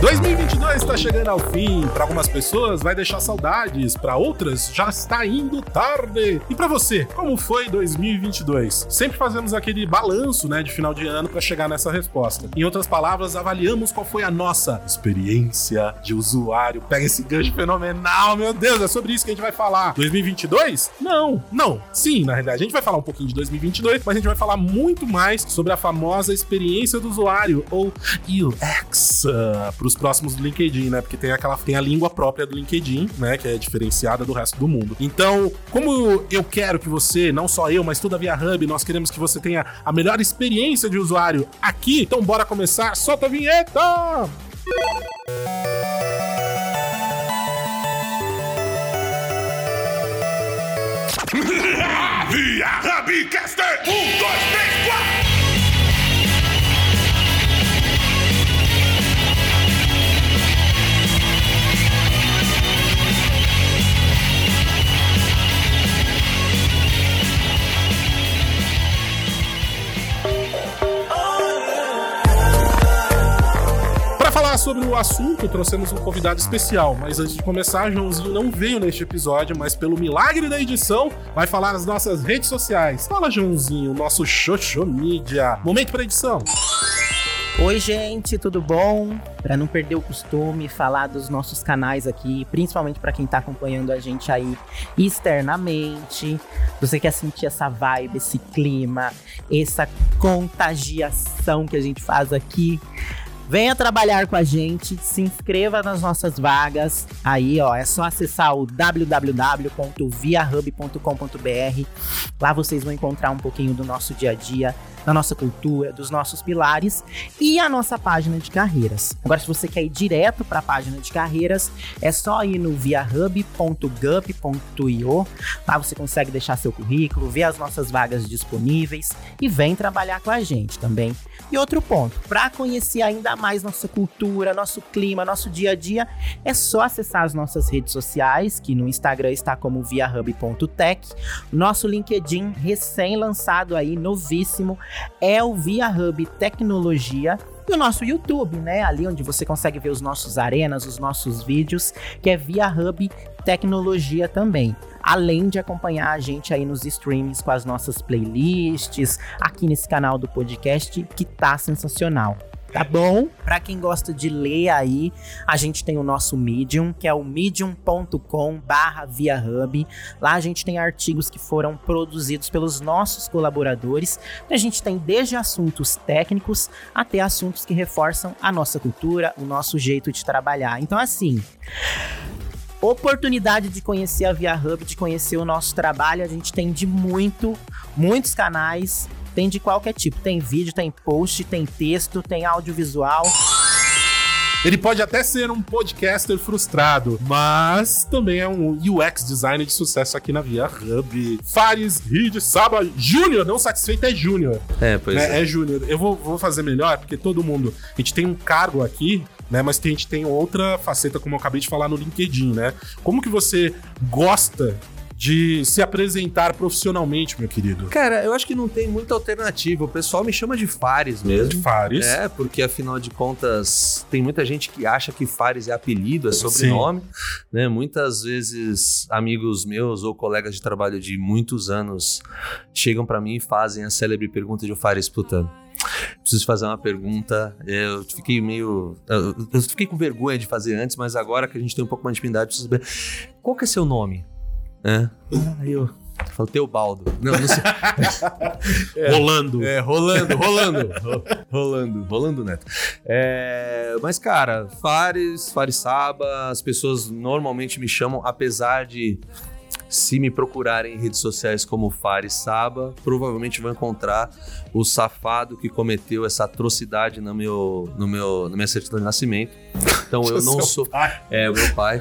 2022 está chegando ao fim. Para algumas pessoas vai deixar saudades, para outras já está indo tarde. E para você, como foi 2022? Sempre fazemos aquele balanço, né, de final de ano para chegar nessa resposta. Em outras palavras, avaliamos qual foi a nossa experiência de usuário. Pega esse gancho fenomenal, meu Deus, é sobre isso que a gente vai falar. 2022? Não, não. Sim, na realidade, a gente vai falar um pouquinho de 2022, mas a gente vai falar muito mais sobre a famosa experiência do usuário ou UX uh, para os próximos do LinkedIn, né? Porque tem aquela tem a língua própria do LinkedIn, né? Que é diferenciada do resto do mundo. Então, como eu quero que você, não só eu, mas toda a Via Hub, nós queremos que você tenha a melhor experiência de usuário aqui. Então, bora começar. Solta a vinheta! Via Hubcaster! Um, dois, três, quatro! Sobre o assunto, trouxemos um convidado especial. Mas antes de começar, Joãozinho não veio neste episódio, mas pelo milagre da edição, vai falar nas nossas redes sociais. Fala, Joãozinho, nosso Xoxô Mídia. Momento para edição. Oi, gente, tudo bom? Para não perder o costume, falar dos nossos canais aqui, principalmente para quem tá acompanhando a gente aí externamente. Você quer sentir essa vibe, esse clima, essa contagiação que a gente faz aqui? Venha trabalhar com a gente, se inscreva nas nossas vagas. Aí, ó, é só acessar o www.viahub.com.br. Lá vocês vão encontrar um pouquinho do nosso dia a dia, da nossa cultura, dos nossos pilares e a nossa página de carreiras. Agora, se você quer ir direto para a página de carreiras, é só ir no viahub.gup.io. Lá você consegue deixar seu currículo, ver as nossas vagas disponíveis e vem trabalhar com a gente também. E outro ponto, para conhecer ainda mais nossa cultura, nosso clima, nosso dia a dia, é só acessar as nossas redes sociais, que no Instagram está como viahub.tech. Nosso LinkedIn recém-lançado aí, novíssimo, é o Via Hub Tecnologia e o nosso YouTube, né? Ali onde você consegue ver os nossos arenas, os nossos vídeos, que é Via Hub Tecnologia também. Além de acompanhar a gente aí nos streams com as nossas playlists, aqui nesse canal do podcast, que tá sensacional tá bom? Para quem gosta de ler aí, a gente tem o nosso Medium, que é o medium.com/viahub. Lá a gente tem artigos que foram produzidos pelos nossos colaboradores. A gente tem desde assuntos técnicos até assuntos que reforçam a nossa cultura, o nosso jeito de trabalhar. Então assim, oportunidade de conhecer a Via Hub, de conhecer o nosso trabalho, a gente tem de muito, muitos canais tem de qualquer tipo. Tem vídeo, tem post, tem texto, tem audiovisual. Ele pode até ser um podcaster frustrado, mas também é um UX designer de sucesso aqui na Via Hub. Fares Reed Saba Júnior, não satisfeito é Júnior. É, pois é. É, é Júnior. Eu vou, vou fazer melhor, porque todo mundo. A gente tem um cargo aqui né? Mas a gente tem outra faceta, como eu acabei de falar no LinkedIn, né? Como que você gosta de se apresentar profissionalmente, meu querido? Cara, eu acho que não tem muita alternativa. O pessoal me chama de Fares mesmo. De Fares. É, porque afinal de contas, tem muita gente que acha que Fares é apelido, é sobrenome. Né? Muitas vezes, amigos meus ou colegas de trabalho de muitos anos chegam para mim e fazem a célebre pergunta de Fares, puta, preciso fazer uma pergunta. Eu fiquei meio. Eu fiquei com vergonha de fazer antes, mas agora que a gente tem um pouco mais de intimidade, preciso saber. Qual que é seu nome? É. Aí eu. Falei, Teobaldo. Não, não sei. é, rolando. É, rolando, rolando. rolando, rolando, Neto. É, mas, cara, Fares, Fares Saba, as pessoas normalmente me chamam, apesar de se me procurarem em redes sociais como Fares Saba, provavelmente vão encontrar o safado que cometeu essa atrocidade no meu, no meu, na minha certidão de nascimento. Então eu não sou. Pai. É, o meu pai.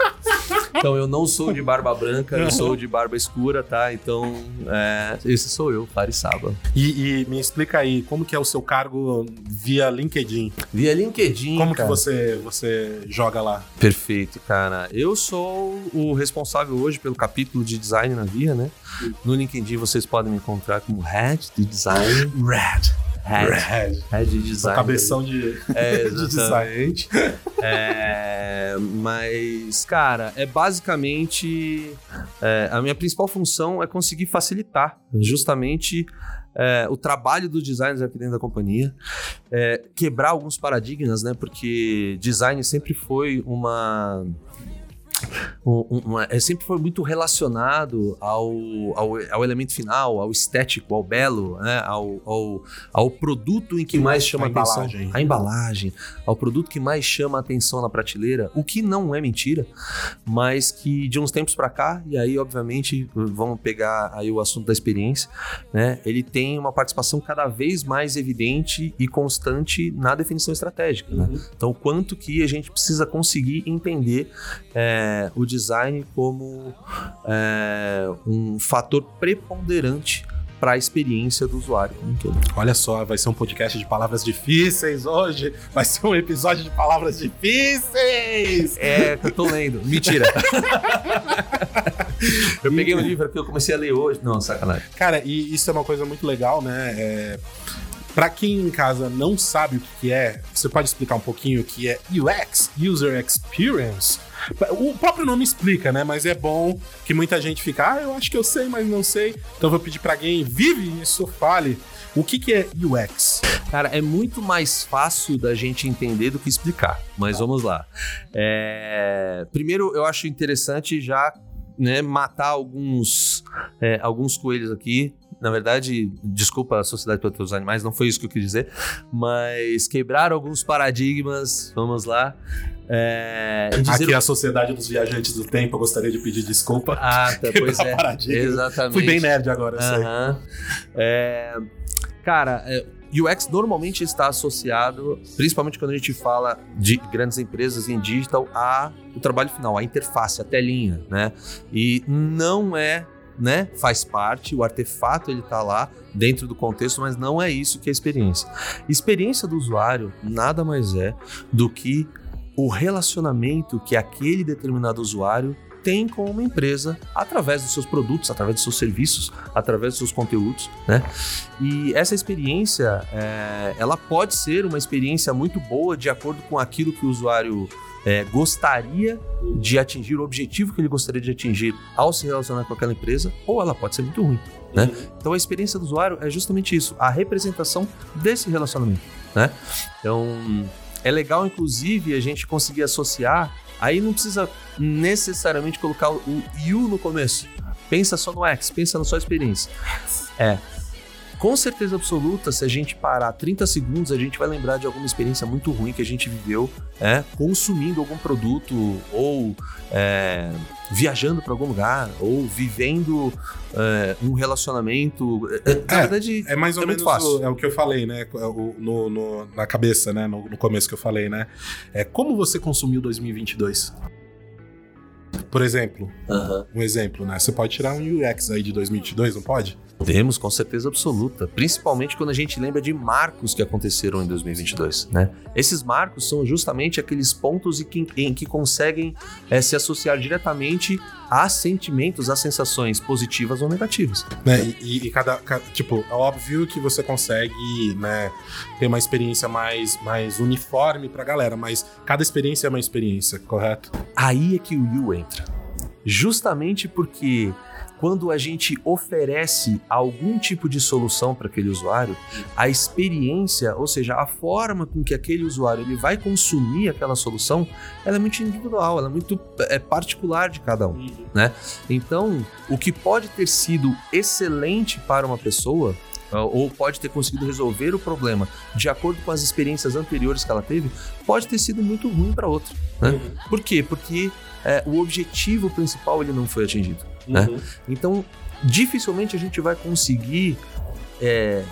Então eu não sou de barba branca, eu sou de barba escura, tá? Então é, esse sou eu, Farisaba. E, e me explica aí, como que é o seu cargo via LinkedIn? Via LinkedIn, Como cara. que você, você joga lá? Perfeito, cara. Eu sou o responsável hoje pelo capítulo de design na Via, né? No LinkedIn vocês podem me encontrar como Head de Design. Red. Head. Red. Head O Design. cabeção de, É, de design. É, mas, cara, é basicamente. é, a minha principal função é conseguir facilitar justamente é, o trabalho dos designers aqui dentro da companhia, é, quebrar alguns paradigmas, né? Porque design sempre foi uma. Um- um- é, sempre foi muito relacionado ao, ao, ao elemento final, ao estético, ao belo, né? ao, ao, ao produto em que mais chama A atenção. embalagem. A embalagem, ao produto que mais chama atenção na prateleira, o que não é mentira, mas que de uns tempos pra cá, e aí obviamente vamos pegar aí o assunto da experiência, né? Ele tem uma participação cada vez mais evidente e constante na definição estratégica, né? Então, quanto que a gente precisa conseguir entender é, o design como é, um fator preponderante para a experiência do usuário como um todo. Olha só, vai ser um podcast de palavras difíceis hoje. Vai ser um episódio de palavras difíceis. É, eu tô lendo. Mentira. eu peguei um livro que eu comecei a ler hoje. Não, sacanagem. Cara, e isso é uma coisa muito legal, né? É, para quem em casa não sabe o que é, você pode explicar um pouquinho o que é UX, User Experience? O próprio nome explica, né? Mas é bom que muita gente fica, ah, eu acho que eu sei, mas não sei. Então vou pedir pra quem vive isso, fale. O que que é UX? Cara, é muito mais fácil da gente entender do que explicar. Mas vamos lá. É, Primeiro, eu acho interessante já né, matar alguns, é, alguns coelhos aqui. Na verdade, desculpa a Sociedade para os Animais, não foi isso que eu quis dizer. Mas quebrar alguns paradigmas, vamos lá. É, dizer Aqui a Sociedade dos Viajantes do Tempo, eu gostaria de pedir desculpa. Ah, tá, pois é. paradigma. Exatamente. Fui bem nerd agora, sei. Aham. É, cara, é, UX normalmente está associado, principalmente quando a gente fala de grandes empresas em digital, a o trabalho final, a interface, a telinha, né? E não é, né? Faz parte, o artefato ele tá lá dentro do contexto, mas não é isso que é experiência. Experiência do usuário nada mais é do que o relacionamento que aquele determinado usuário tem com uma empresa através dos seus produtos, através dos seus serviços, através dos seus conteúdos, né? E essa experiência, é, ela pode ser uma experiência muito boa de acordo com aquilo que o usuário é, gostaria de atingir, o objetivo que ele gostaria de atingir ao se relacionar com aquela empresa, ou ela pode ser muito ruim, né? Então a experiência do usuário é justamente isso, a representação desse relacionamento, né? Então é legal, inclusive, a gente conseguir associar. Aí não precisa necessariamente colocar o U no começo. Pensa só no X, pensa na sua experiência. É. Com certeza absoluta, se a gente parar 30 segundos, a gente vai lembrar de alguma experiência muito ruim que a gente viveu é, consumindo algum produto ou é, viajando para algum lugar ou vivendo é, um relacionamento. É, na É, verdade, É mais ou É menos muito fácil. o, é o que eu falei, né? O- no, no- na cabeça, né? No, no começo que eu falei, né? É como você consumiu 2022? Por exemplo, um exemplo, né? Você pode tirar um UX aí de 2022, não pode? Temos, com certeza absoluta. Principalmente quando a gente lembra de marcos que aconteceram em 2022, né? Esses marcos são justamente aqueles pontos em que, em que conseguem eh, se associar diretamente a sentimentos, a sensações positivas ou negativas. Né? E, e cada, ca- Tipo, é óbvio que você consegue, né? Ter uma experiência mais, mais uniforme pra galera, mas cada experiência é uma experiência, correto? Aí é que o U entra. Justamente porque quando a gente oferece algum tipo de solução para aquele usuário, a experiência, ou seja, a forma com que aquele usuário ele vai consumir aquela solução, ela é muito individual, ela é muito é, particular de cada um, né? Então, o que pode ter sido excelente para uma pessoa ou pode ter conseguido resolver o problema de acordo com as experiências anteriores que ela teve, pode ter sido muito ruim para outra. Né? Por quê? Porque é, o objetivo principal ele não foi atingido. Né? Então, dificilmente a gente vai conseguir é,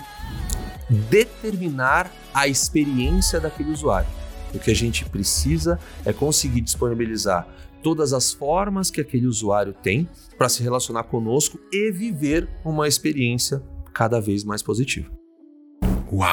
determinar a experiência daquele usuário. O que a gente precisa é conseguir disponibilizar todas as formas que aquele usuário tem para se relacionar conosco e viver uma experiência cada vez mais positiva. Uau!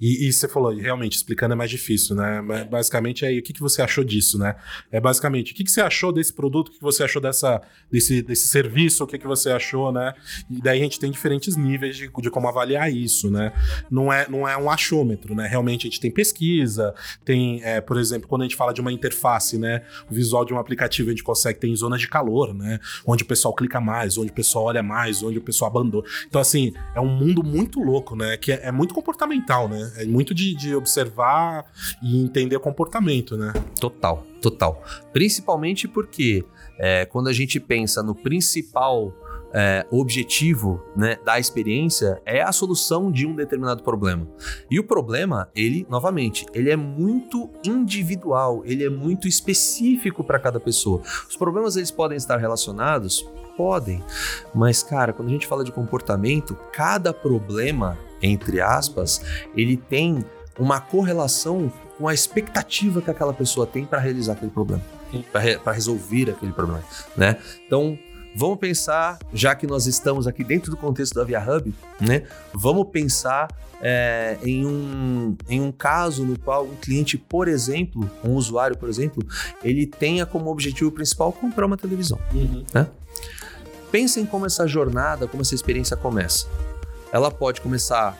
E, e você falou, realmente, explicando é mais difícil, né? Mas, Basicamente, aí, o que, que você achou disso, né? É basicamente, o que, que você achou desse produto, o que, que você achou dessa, desse, desse serviço, o que, que você achou, né? E daí a gente tem diferentes níveis de, de como avaliar isso, né? Não é, não é um achômetro, né? Realmente a gente tem pesquisa, tem, é, por exemplo, quando a gente fala de uma interface, né? O visual de um aplicativo a gente consegue ter em zonas de calor, né? Onde o pessoal clica mais, onde o pessoal olha mais, onde o pessoal abandona. Então, assim, é um mundo muito louco, né? Que é, é muito comportamental, né? É muito de, de observar e entender comportamento, né? Total, total. Principalmente porque é, quando a gente pensa no principal é, objetivo né, da experiência é a solução de um determinado problema. E o problema, ele, novamente, ele é muito individual, ele é muito específico para cada pessoa. Os problemas eles podem estar relacionados? Podem. Mas, cara, quando a gente fala de comportamento, cada problema, entre aspas, ele tem uma correlação com a expectativa que aquela pessoa tem para realizar aquele problema, para re resolver aquele problema, né? Então, vamos pensar, já que nós estamos aqui dentro do contexto da Via Hub, né? Vamos pensar é, em, um, em um caso no qual um cliente, por exemplo, um usuário, por exemplo, ele tenha como objetivo principal comprar uma televisão. Né? Pensem como essa jornada, como essa experiência começa. Ela pode começar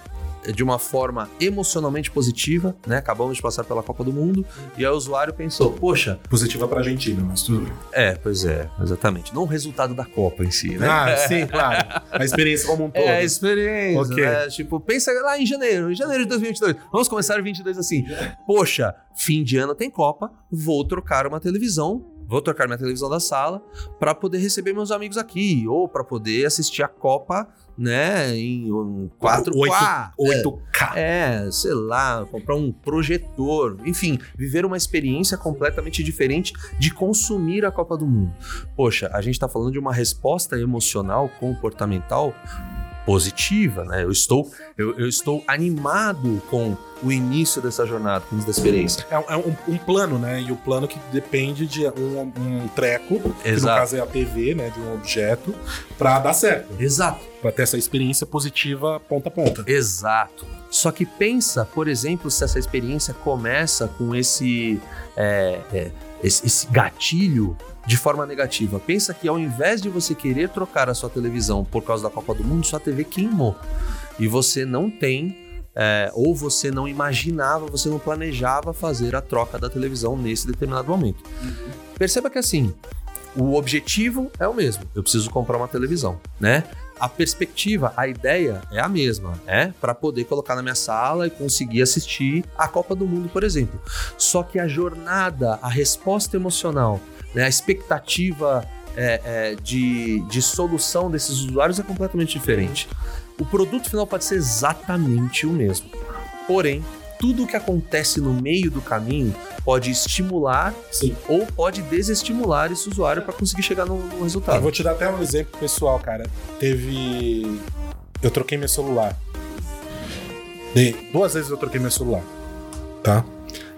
de uma forma emocionalmente positiva, né? Acabamos de passar pela Copa do Mundo e aí o usuário pensou, poxa, Positiva pra Argentina, mas tudo bem. é, pois é, exatamente. Não o resultado da Copa em si, né? Ah, sim, claro. A experiência como um todo. É a experiência, Ok. né? Tipo, pensa lá em janeiro, em janeiro de 2022. Vamos começar o 22 assim. Poxa, fim de ano tem Copa, vou trocar uma televisão, vou trocar minha televisão da sala para poder receber meus amigos aqui ou para poder assistir a Copa, né, em um 4K. 8K. É, sei lá, comprar um projetor, enfim, viver uma experiência completamente diferente de consumir a Copa do Mundo. Poxa, a gente tá falando de uma resposta emocional, comportamental positiva, né? Eu estou, eu, eu estou animado com o início dessa jornada, com da experiência. É, é um, um plano, né? E o plano que depende de um, um treco, que no Exato. caso é a TV, né? De um objeto, pra dar certo. Exato. Pra ter essa experiência positiva ponta a ponta. Exato. Só que pensa, por exemplo, se essa experiência começa com esse, é, é, esse, esse gatilho de forma negativa. Pensa que ao invés de você querer trocar a sua televisão por causa da Copa do Mundo, sua TV queimou. E você não tem, é, ou você não imaginava, você não planejava fazer a troca da televisão nesse determinado momento. Perceba que assim, o objetivo é o mesmo. Eu preciso comprar uma televisão, né? A perspectiva, a ideia é a mesma, é para poder colocar na minha sala e conseguir assistir a Copa do Mundo, por exemplo. Só que a jornada, a resposta emocional, né, a expectativa é, é, de, de solução desses usuários é completamente diferente. O produto final pode ser exatamente o mesmo. Porém, tudo o que acontece no meio do caminho pode estimular Sim. ou pode desestimular esse usuário para conseguir chegar no, no Eu resultado. vou te dar até um exemplo pessoal, cara. Teve. Eu troquei meu celular. De... Duas vezes eu troquei meu celular. Tá?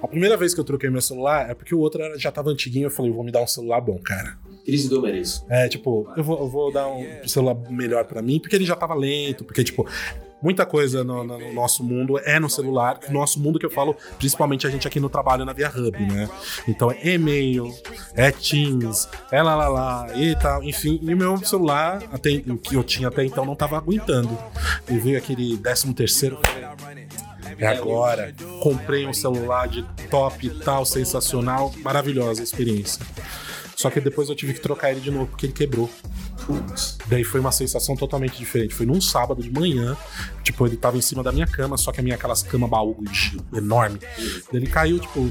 A primeira vez que eu troquei meu celular é porque o outro já tava antiguinho. Eu falei, vou me dar um celular bom, cara. Crise do mereço. É, tipo, eu vou, eu vou dar um celular melhor pra mim, porque ele já tava lento, porque, tipo, muita coisa no, no- no nosso mundo é no celular. No nosso mundo que eu falo, principalmente a gente aqui no trabalho na Via Hub, né? Então é e-mail, é Teams, é lá lá lá, e tal, enfim. E o meu celular, até, o que eu tinha até então, não tava aguentando. E veio aquele 13 terceiro, é agora. Comprei um celular de top e tal, sensacional, maravilhosa a experiência. Só que depois eu tive que trocar ele de novo porque ele quebrou. Daí foi uma sensação totalmente diferente. Foi num sábado de manhã, tipo, ele tava em cima da minha cama, só que a minha aquelas cama baú enorme. Ele caiu, tipo,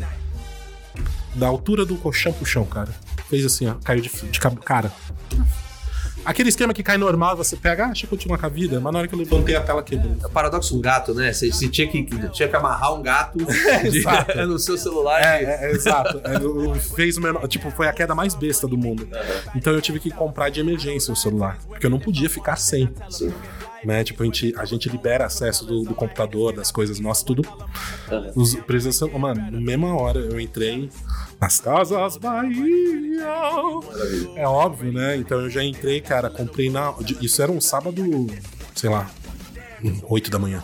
da altura do colchão pro chão, cara. Fez assim, ó, caiu de, de cara. Aquele esquema que cai normal, você pega, ah, deixa eu continuar com a vida, mas na hora que eu levantei a tela quebrou. É o paradoxo do gato, né? Você, você tinha, que, tinha que amarrar um gato de- no seu celular. É, e- é, é, exato. É, o- fez o menor, tipo, foi a queda mais besta do mundo. Então eu tive que comprar de emergência o celular, porque eu não podia ficar sem. Né? Tipo, a gente, a gente libera acesso do, do computador, das coisas nossas, tudo. Os presença, mano, na mesma hora eu entrei nas casas Bahia. É óbvio, né? Então eu já entrei, cara, comprei na. Isso era um sábado, sei lá, 8 da manhã.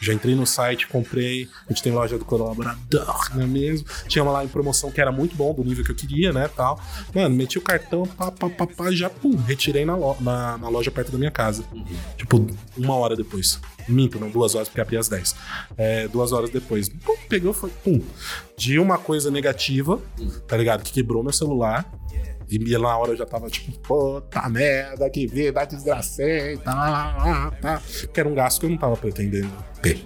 Já entrei no site, comprei. A gente tem loja do colaborador, não é mesmo? Tinha uma lá em promoção que era muito bom, do nível que eu queria, né? Tal. Mano, meti o cartão, pá, pá, pá, pá, já pum, retirei na, lo- na, na loja perto da minha casa. Tipo, uma hora depois. Minto, não, duas horas, porque abri às 10. É, duas horas depois. Pum, pegou, foi, pum. De uma coisa negativa, tá ligado? Que quebrou meu celular. E na hora já tava tipo, puta merda, que vida desgracenta, tá, tá. Que era um gasto que eu não tava pretendendo ter,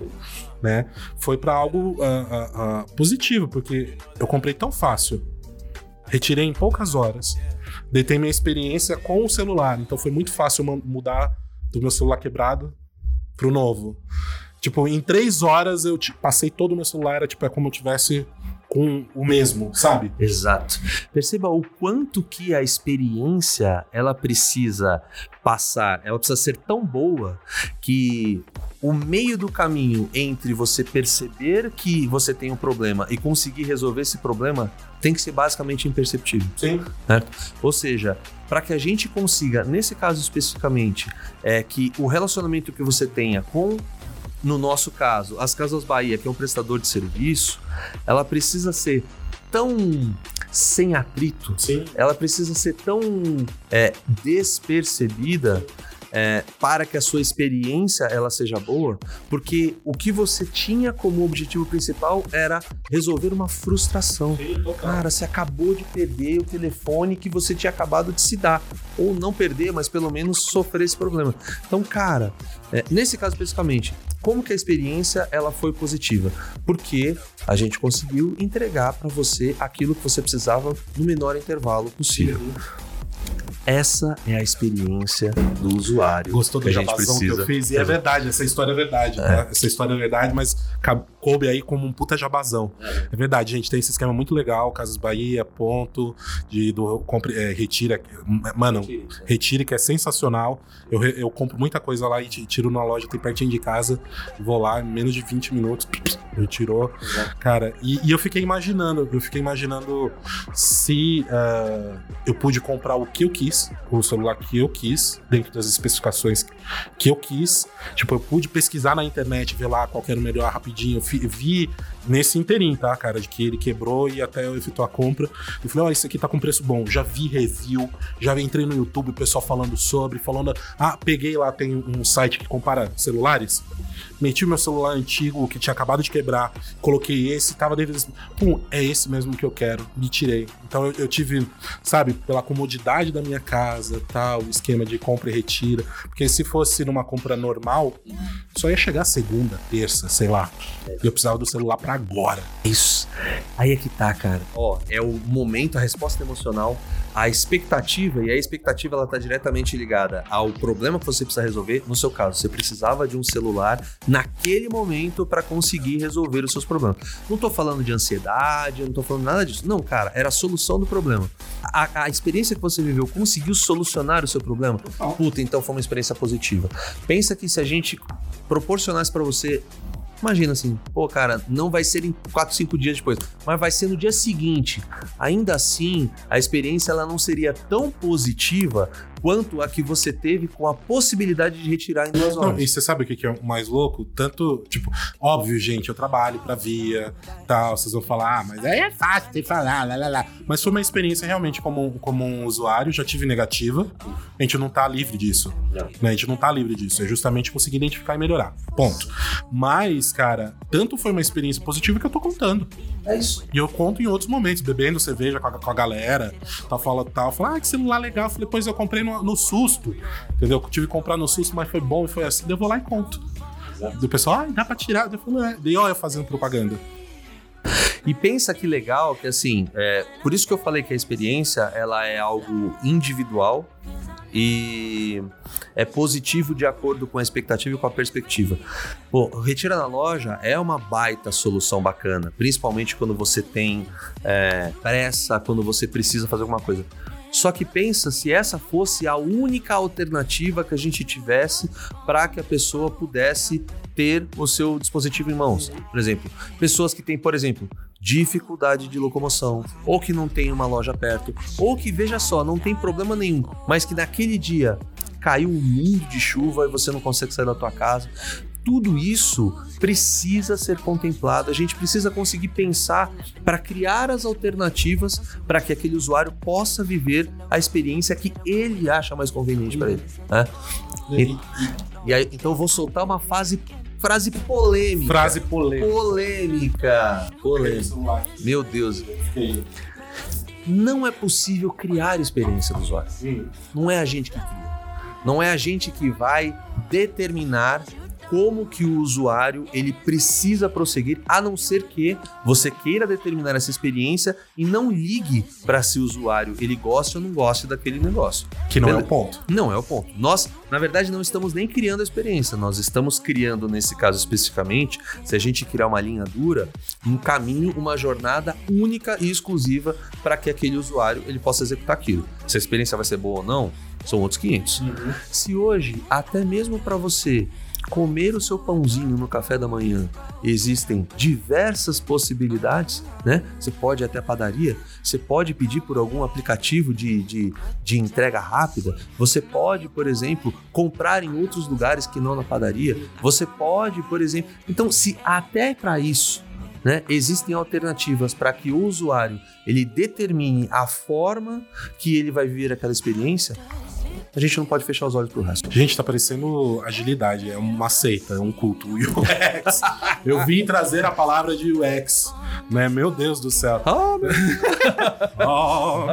né? Foi pra algo ah, ah, ah, positivo, porque eu comprei tão fácil, retirei em poucas horas, detei minha experiência com o celular, então foi muito fácil mudar do meu celular quebrado pro novo. Tipo, em três horas eu passei todo o meu celular, era tipo, é como eu tivesse com o mesmo, sabe? Exato. Perceba o quanto que a experiência ela precisa passar, ela precisa ser tão boa que o meio do caminho entre você perceber que você tem um problema e conseguir resolver esse problema tem que ser basicamente imperceptível. Sim. Ou seja, para que a gente consiga, nesse caso especificamente, é que o relacionamento que você tenha com, no nosso caso, as Casas Bahia, que é um prestador de serviço, ela precisa ser tão sem atrito, Sim. ela precisa ser tão é, despercebida é, para que a sua experiência ela seja boa, porque o que você tinha como objetivo principal era resolver uma frustração. Cara, você acabou de perder o telefone que você tinha acabado de se dar. Ou não perder, mas pelo menos sofrer esse problema. Então, cara, é, nesse caso especificamente, como que a experiência ela foi positiva? Porque a gente conseguiu entregar para você aquilo que você precisava no menor intervalo possível. Essa é a experiência do usuário Gostou do que a gente jabazão que eu fiz? E é verdade, essa história é verdade, tá? Essa história é verdade, mas coube aí como um puta jabazão. É, verdade, gente, tem esse esquema muito legal, Casas Bahia, ponto, de, do compre, é, Retira, mano, Retire, que é sensacional. Eu, eu compro muita coisa lá e ti- tiro na loja, tem pertinho de casa, vou lá, em menos de 20 minutos, retirou. Cara, e, e eu fiquei imaginando, eu fiquei imaginando se ah, eu pude comprar o que eu quis, o celular que eu quis, dentro das especificações que eu quis. Tipo, eu pude pesquisar na internet, ver lá qual era o melhor rapidinho. Vi nesse inteirinho, tá, cara? De que ele quebrou e até eu efetuar a compra. Eu falei, ó, isso aqui tá com preço bom. Já vi review, já entrei no YouTube, o pessoal falando sobre, falando. Ah, peguei lá, tem um site que compara celulares. Meti o meu celular antigo que tinha acabado de quebrar, coloquei esse, tava dentro desse. Pum, é esse mesmo que eu quero. Me tirei. Então eu, eu tive, sabe, pela comodidade da minha casa, tal, o esquema de compra e retira. Porque se fosse numa compra normal, só ia chegar segunda, terça, sei lá. E eu precisava do celular pra agora. Isso. Aí é que tá, cara. Ó, é o momento, a resposta emocional, a expectativa, e a expectativa ela tá diretamente ligada ao problema que você precisa resolver. No seu caso, você precisava de um celular naquele momento para conseguir resolver os seus problemas. Não tô falando de ansiedade, não tô falando nada disso. Não, cara, era a solução do problema. A, a experiência que você viveu conseguiu solucionar o seu problema? Puta, então foi uma experiência positiva. Pensa que se a gente proporcionasse para você Imagina assim, pô, cara, não vai ser em 4, 5 dias depois, mas vai ser no dia seguinte. Ainda assim, a experiência ela não seria tão positiva quanto a que você teve com a possibilidade de retirar em duas Não, horas. e você sabe o que que é o mais louco? Tanto, tipo, óbvio, gente, eu trabalho pra via, tal, vocês vão falar, ah, mas aí é fácil de falar, lá, lá, lá. Mas foi uma experiência realmente como, como um usuário, já tive negativa, a gente não tá livre disso. Né? A gente não tá livre disso, é justamente conseguir identificar e melhorar. Ponto. Mas, cara, tanto foi uma experiência positiva que eu tô contando. É isso. E eu conto em outros momentos, bebendo cerveja com a, com a galera, tal, fala tal. Fala, ah, que celular legal. Eu falei, pois eu comprei no, no susto. Entendeu? Eu tive que comprar no susto, mas foi bom e foi assim. Eu vou lá e conto. E o pessoal, ah, dá pra tirar. Eu falei, é. Daí, ó, eu fazendo propaganda. E pensa que legal que assim, é, por isso que eu falei que a experiência ela é algo individual e é positivo de acordo com a expectativa e com a perspectiva. Pô, retira na loja é uma baita solução bacana, principalmente quando você tem é, pressa, quando você precisa fazer alguma coisa. Só que pensa se essa fosse a única alternativa que a gente tivesse para que a pessoa pudesse ter o seu dispositivo em mãos. Por exemplo, pessoas que têm, por exemplo, dificuldade de locomoção, ou que não tem uma loja perto, ou que, veja só, não tem problema nenhum, mas que naquele dia caiu um mundo de chuva e você não consegue sair da tua casa. Tudo isso precisa ser contemplado. A gente precisa conseguir pensar para criar as alternativas para que aquele usuário possa viver a experiência que ele acha mais conveniente para ele. Né? E, e aí, então eu vou soltar uma fase, frase polêmica. Frase polêmica. Polêmica. Polêmica. Meu Deus. Não é possível criar experiência do usuário. Não é a gente que cria. Não é a gente que vai determinar como que o usuário ele precisa prosseguir, a não ser que você queira determinar essa experiência e não ligue para se o usuário ele gosta ou não gosta daquele negócio. Que não é Beleza? o ponto. Não é o ponto. Nós, na verdade, não estamos nem criando a experiência, nós estamos criando, nesse caso especificamente, se a gente criar uma linha dura, um caminho, uma jornada única e exclusiva para que aquele usuário ele possa executar aquilo. Se a experiência vai ser boa ou não, são outros 500. Se hoje, até mesmo para você comer o seu pãozinho no café da manhã, existem diversas possibilidades, né? Você pode ir até a padaria, você pode pedir por algum aplicativo de, de, de entrega rápida, você pode, por exemplo, comprar em outros lugares que não na padaria, você pode, por exemplo. Então, se até para isso né, existem alternativas para que o usuário ele determine a forma que ele vai viver aquela experiência, a gente não pode fechar os olhos pro resto. Gente, tá parecendo agilidade, é uma seita, é um culto. O UX. Eu vim trazer a palavra de UX, né? Meu Deus do céu. Ah, meu Oh,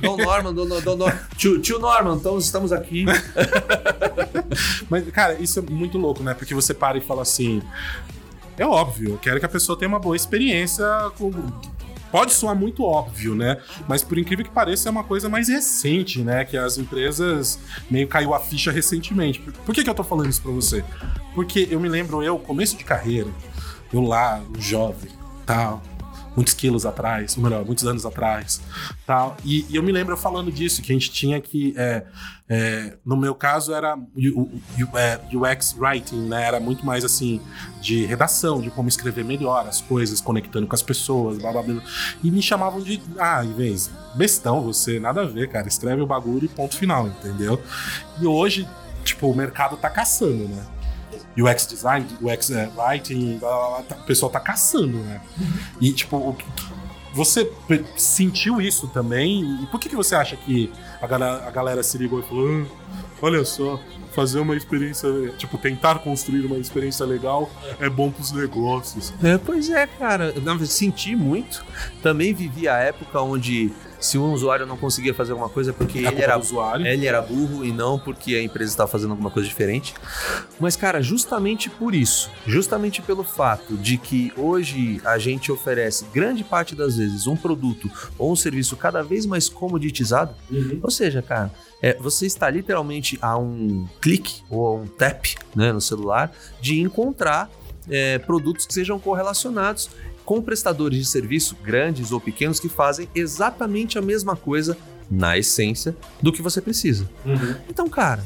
Dom Norman, Dom, Dom, Dom, tio, tio Norman, então estamos aqui. Mas, cara, isso é muito louco, né? Porque você para e fala assim. É óbvio, eu quero que a pessoa tenha uma boa experiência com. Pode soar muito óbvio, né? Mas por incrível que pareça, é uma coisa mais recente, né? Que as empresas meio caiu a ficha recentemente. Por- que, que eu tô falando isso pra você? Porque eu me lembro, eu, começo de carreira, eu lá, jovem, tal, muitos quilos atrás, ou melhor, muitos anos atrás, tal. E, e eu me lembro falando disso, que a gente tinha que. é, é, no meu caso, era U- U- U- é, UX Writing, né? Era muito mais assim, de redação, de como escrever melhor as coisas, conectando com as pessoas, blá blá blá. E me chamavam de. Ah, em vez, bestão você, nada a ver, cara. Escreve o bagulho e ponto final, entendeu? E hoje, tipo, o mercado tá caçando, né? UX design, UX é, writing, blá, blá, blá, tá- o pessoal tá caçando, né? E, tipo, o você sentiu isso também? E por que, que você acha que a galera, a galera se ligou e falou: "Ah, olha só, fazer uma experiência, tipo, tentar construir uma experiência legal é bom pros negócios? É, pois é, cara. Eu, senti muito. Também vivi a época onde se um usuário não conseguia fazer alguma coisa é porque É ele era usuário. Ele era burro e não porque a empresa estava fazendo alguma coisa diferente. Mas, cara, justamente por isso, justamente pelo fato de que hoje a gente oferece, grande parte das vezes, um produto ou um serviço cada vez mais comoditizado, ou seja, cara, é, você está literalmente a um clique ou a um tap né, no celular de encontrar é, produtos que sejam correlacionados com prestadores de serviço, grandes ou pequenos, que fazem exatamente a mesma coisa na essência do que você precisa. Então, cara,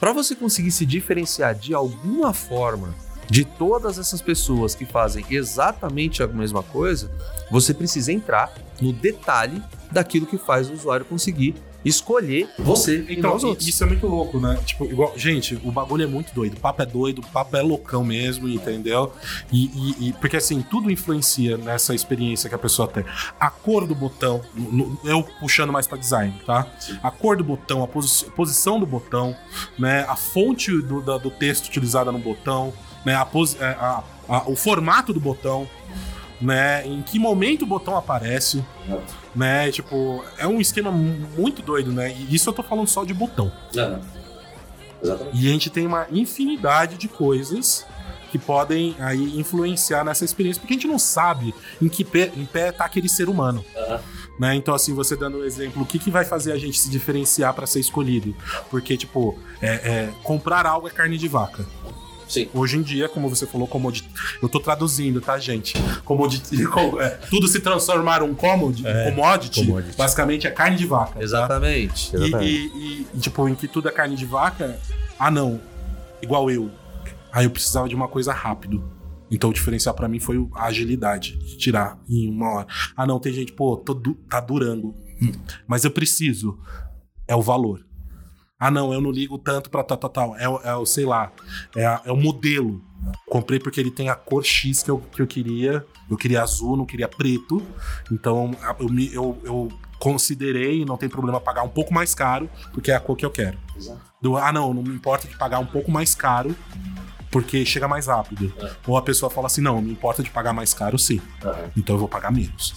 para você conseguir se diferenciar de alguma forma de todas essas pessoas que fazem exatamente a mesma coisa, você precisa entrar no detalhe daquilo que faz o usuário conseguir escolher você e Então, não os outros. isso é muito louco, né? Tipo, igual, gente, o bagulho é muito doido. O papo é doido, o papo é loucão mesmo, entendeu? E, e- e- porque assim, tudo influencia nessa experiência que a pessoa tem. A cor do botão, no- no- eu puxando mais pra design, tá? A cor do botão, a posi- posição do botão, né? A fonte do, da- do texto utilizada no botão, né? A posi- é, a- a- o formato do botão, né? Em que momento o botão aparece, né? Tipo, é um esquema mu- muito doido, né? E isso eu tô falando só de botão. Exatamente. E a gente tem uma infinidade de coisas que podem aí influenciar nessa experiência, porque a gente não sabe em que pé, em pé tá aquele ser humano. Né? Então, assim, você dando um exemplo, o que, que vai fazer a gente se diferenciar para ser escolhido? Porque, tipo, é, é, comprar algo é carne de vaca. Sim. Hoje em dia, como você falou, comodity. Eu tô traduzindo, tá, gente? Commodity. com- é, tudo se transformar um commodity, commodity, commodity. basicamente é carne de vaca. tá? Exatamente. E, exatamente. e- e, tipo, em que tudo é carne de vaca, ah não, igual eu. Aí eu precisava de uma coisa rápido. Então o diferencial pra mim foi a agilidade, de tirar em uma hora. Ah não, tem gente, pô, tô du- tá durando. Hum, Mas eu preciso. É o valor. Ah, não, eu não ligo tanto pra tal, tal, tal. É, o- é o, sei lá, é, é o modelo. Comprei porque ele tem a cor X que eu, que eu queria. Eu queria azul, não queria preto. Então eu, eu, eu considerei, não tem problema pagar um pouco mais caro, porque é a cor que eu quero. Do, ah, não, não me importa de pagar um pouco mais caro, porque chega mais rápido. Ou a pessoa fala assim: não, me importa de pagar mais caro, sim. Então eu vou pagar menos.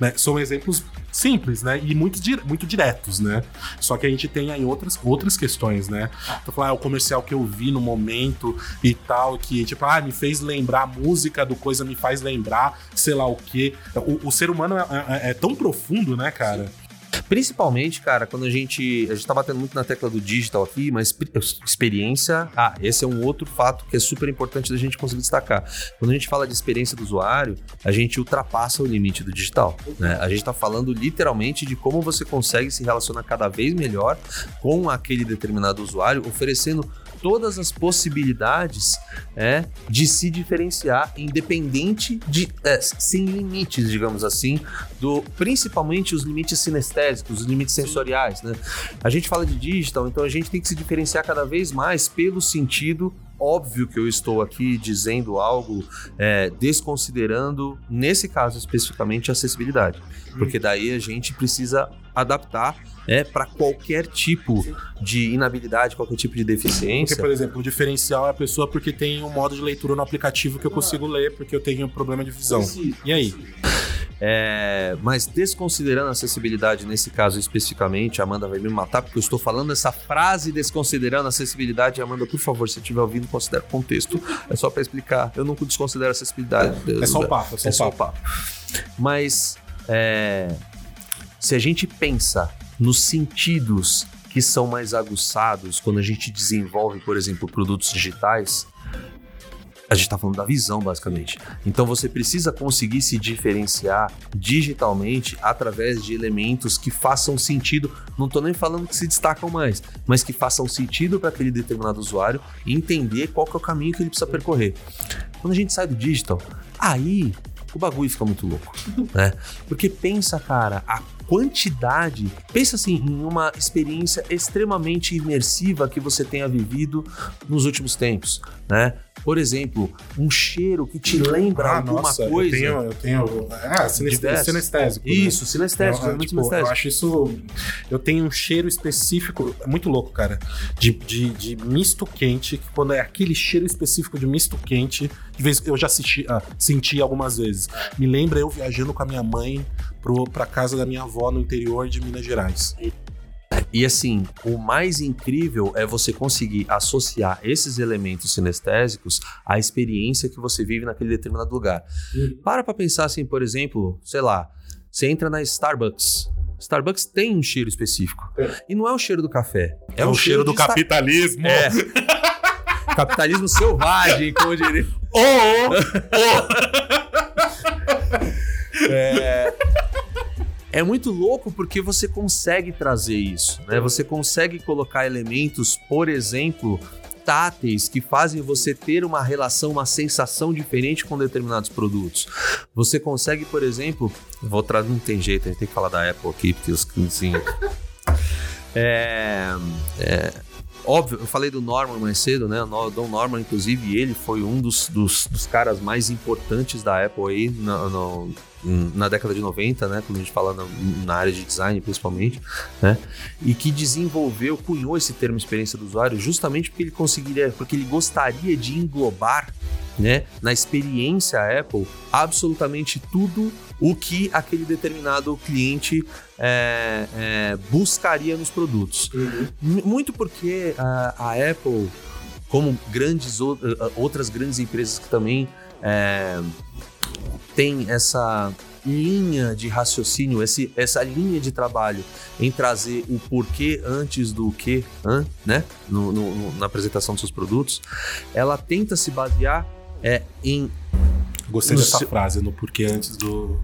Né? São exemplos simples, né? E muito, dire- muito diretos, né? Só que a gente tem aí outras, outras questões, né? Então, falar, ah, o comercial que eu vi no momento e tal, que, tipo, ah, me fez lembrar a música do coisa, me faz lembrar, sei lá o quê. O, o ser humano é, é- é tão profundo, né, cara? Principalmente, cara, quando a gente. A gente tá batendo muito na tecla do digital aqui, mas experiência. Ah, esse é um outro fato que é super importante da gente conseguir destacar. Quando a gente fala de experiência do usuário, a gente ultrapassa o limite do digital. Né? A gente tá falando literalmente de como você consegue se relacionar cada vez melhor com aquele determinado usuário, oferecendo todas as possibilidades é, de se diferenciar, independente de. é, sem limites, digamos assim, do principalmente os limites sinestésicos, os limites sensoriais, né? A gente fala de digital, então a gente tem que se diferenciar cada vez mais pelo sentido óbvio que eu estou aqui dizendo algo é, desconsiderando nesse caso especificamente a acessibilidade, porque daí a gente precisa adaptar é para qualquer tipo de inabilidade, qualquer tipo de Porque, deficiência. por exemplo, o diferencial é a pessoa porque tem um modo de leitura no aplicativo que eu consigo ler porque eu tenho um problema de visão. E aí? É, mas desconsiderando a acessibilidade nesse caso especificamente, a Amanda vai me matar porque eu estou falando essa frase desconsiderando a acessibilidade. Amanda, por favor, se estiver ouvindo, considere o contexto. É só para explicar. Eu nunca desconsidero a acessibilidade. É só o papo, é só É o papo. papo. Mas é, se a gente pensa nos sentidos que são mais aguçados quando a gente desenvolve, por exemplo, produtos digitais, a gente está falando da visão, basicamente. Então você precisa conseguir se diferenciar digitalmente através de elementos que façam sentido. Não estou nem falando que se destacam mais, mas que façam sentido para aquele determinado usuário entender qual é o caminho que ele precisa percorrer. Quando a gente sai do digital, aí o bagulho fica muito louco, né? Porque pensa, cara, a quantidade, pensa assim em uma experiência extremamente imersiva que você tenha vivido nos últimos tempos, né? Por exemplo, um cheiro que te lembra alguma coisa. Ah, Eu tenho, eu tenho. Ah, sinestésico. né? Isso, sinestésico, Eu, tipo, eu sinestésico. acho isso. Eu tenho um cheiro específico, é muito louco, cara, de, de, de misto quente, que quando é aquele cheiro específico de misto quente, de vez eu já assisti, ah, senti algumas vezes. Me lembra eu viajando com a minha mãe pro, pra casa da minha avó no interior de Minas Gerais. E assim, o mais incrível é você conseguir associar esses elementos sinestésicos à experiência que você vive naquele determinado lugar. Para pra pensar assim, por exemplo, sei lá, você entra na Starbucks. Starbucks tem um cheiro específico. E não é o cheiro do café. É, o cheiro do de Star- capitalismo. É. Capitalismo selvagem, como eu diria. É, é muito louco porque você consegue trazer isso, né? Você consegue colocar elementos, por exemplo, táteis que fazem você ter uma relação, uma sensação diferente com determinados produtos. Você consegue, por exemplo, vou trazer, não tem jeito, a gente tem que falar da Apple aqui, porque os assim, é, é, óbvio, eu falei do Norman mais cedo, né? O Don Norman, inclusive, ele foi um dos, dos, dos caras mais importantes da Apple aí na, no- na década de 90, né? Quando a gente fala na, na área de design, principalmente, né? E que desenvolveu, cunhou esse termo experiência do usuário justamente porque ele conseguiria, porque ele gostaria de englobar né, na experiência Apple, absolutamente tudo o que aquele determinado cliente é, é, buscaria nos produtos. M- Muito porque a, a Apple, como grandes eh, outras grandes empresas que também é, tem essa linha de raciocínio, esse, essa linha de trabalho em trazer o porquê antes do que, né, no- no- no- na apresentação dos seus produtos, ela tenta se basear é, em Gostei No dessa seu- frase, no porquê antes do.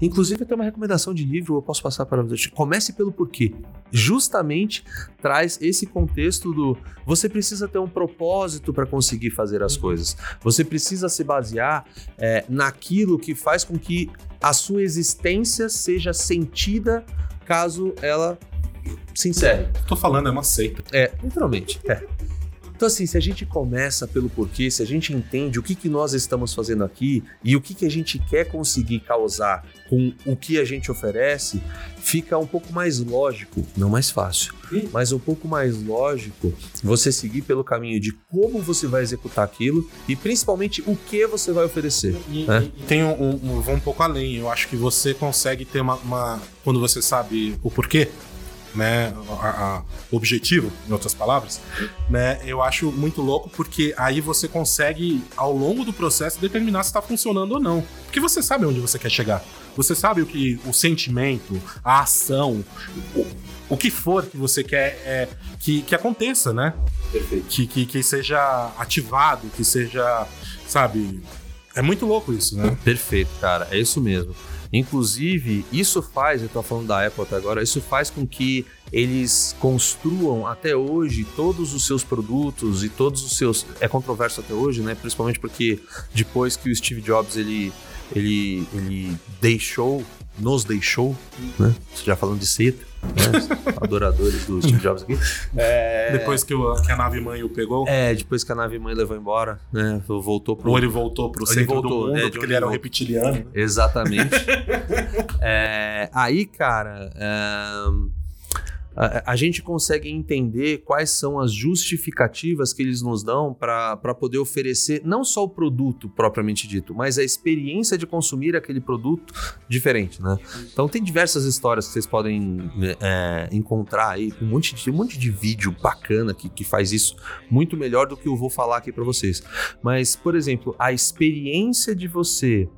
Inclusive, até uma recomendação de livro eu posso passar para você. Comece pelo porquê. Justamente traz esse contexto do você precisa ter um propósito para conseguir fazer as coisas. Você precisa se basear é, naquilo que faz com que a sua existência seja sentida caso ela se encerre. Tô falando, é uma seita. É, literalmente. É. Então, assim, se a gente começa pelo porquê, se a gente entende o que, que nós estamos fazendo aqui e o que, que a gente quer conseguir causar com o que a gente oferece, fica um pouco mais lógico, não mais fácil, Sim. mas um pouco mais lógico você seguir pelo caminho de como você vai executar aquilo e principalmente o que você vai oferecer. E, É. e tem um, um, um- vou um pouco além. Eu acho que você consegue ter uma, uma- quando você sabe o porquê, né, a- a- o objetivo, em outras palavras, né, eu acho muito louco porque aí você consegue ao longo do processo determinar se está funcionando ou não, porque você sabe onde você quer chegar, você sabe o que o sentimento, a ação, o, o que for que você quer é, que, que aconteça, né? Perfeito. que, que, que seja ativado, que seja, sabe? É muito louco isso, né? Perfeito, cara, é isso mesmo. Inclusive, isso faz, eu tô falando da Apple até agora, isso faz com que eles construam até hoje todos os seus produtos e todos os seus. É controverso até hoje, né? Principalmente porque depois que o Steve Jobs ele, ele, ele deixou, nos deixou, né? Já falando de seta, né? Adoradores do Steve Jobs aqui. É, Depois que, o- que a nave mãe o pegou, É, depois que a nave mãe levou embora, né? Voltou pro. ou ele voltou pro Ele centro voltou, do mundo, é, porque ele era um ele reptiliano. né? Exatamente. É, aí, cara, é, a, a gente consegue entender quais são as justificativas que eles nos dão para poder oferecer não só o produto propriamente dito, mas a experiência de consumir aquele produto diferente, né? Então tem diversas histórias que vocês podem é, encontrar aí, um monte de, um monte de vídeo bacana que, que faz isso muito melhor do que eu vou falar aqui para vocês. Mas, por exemplo, a experiência de você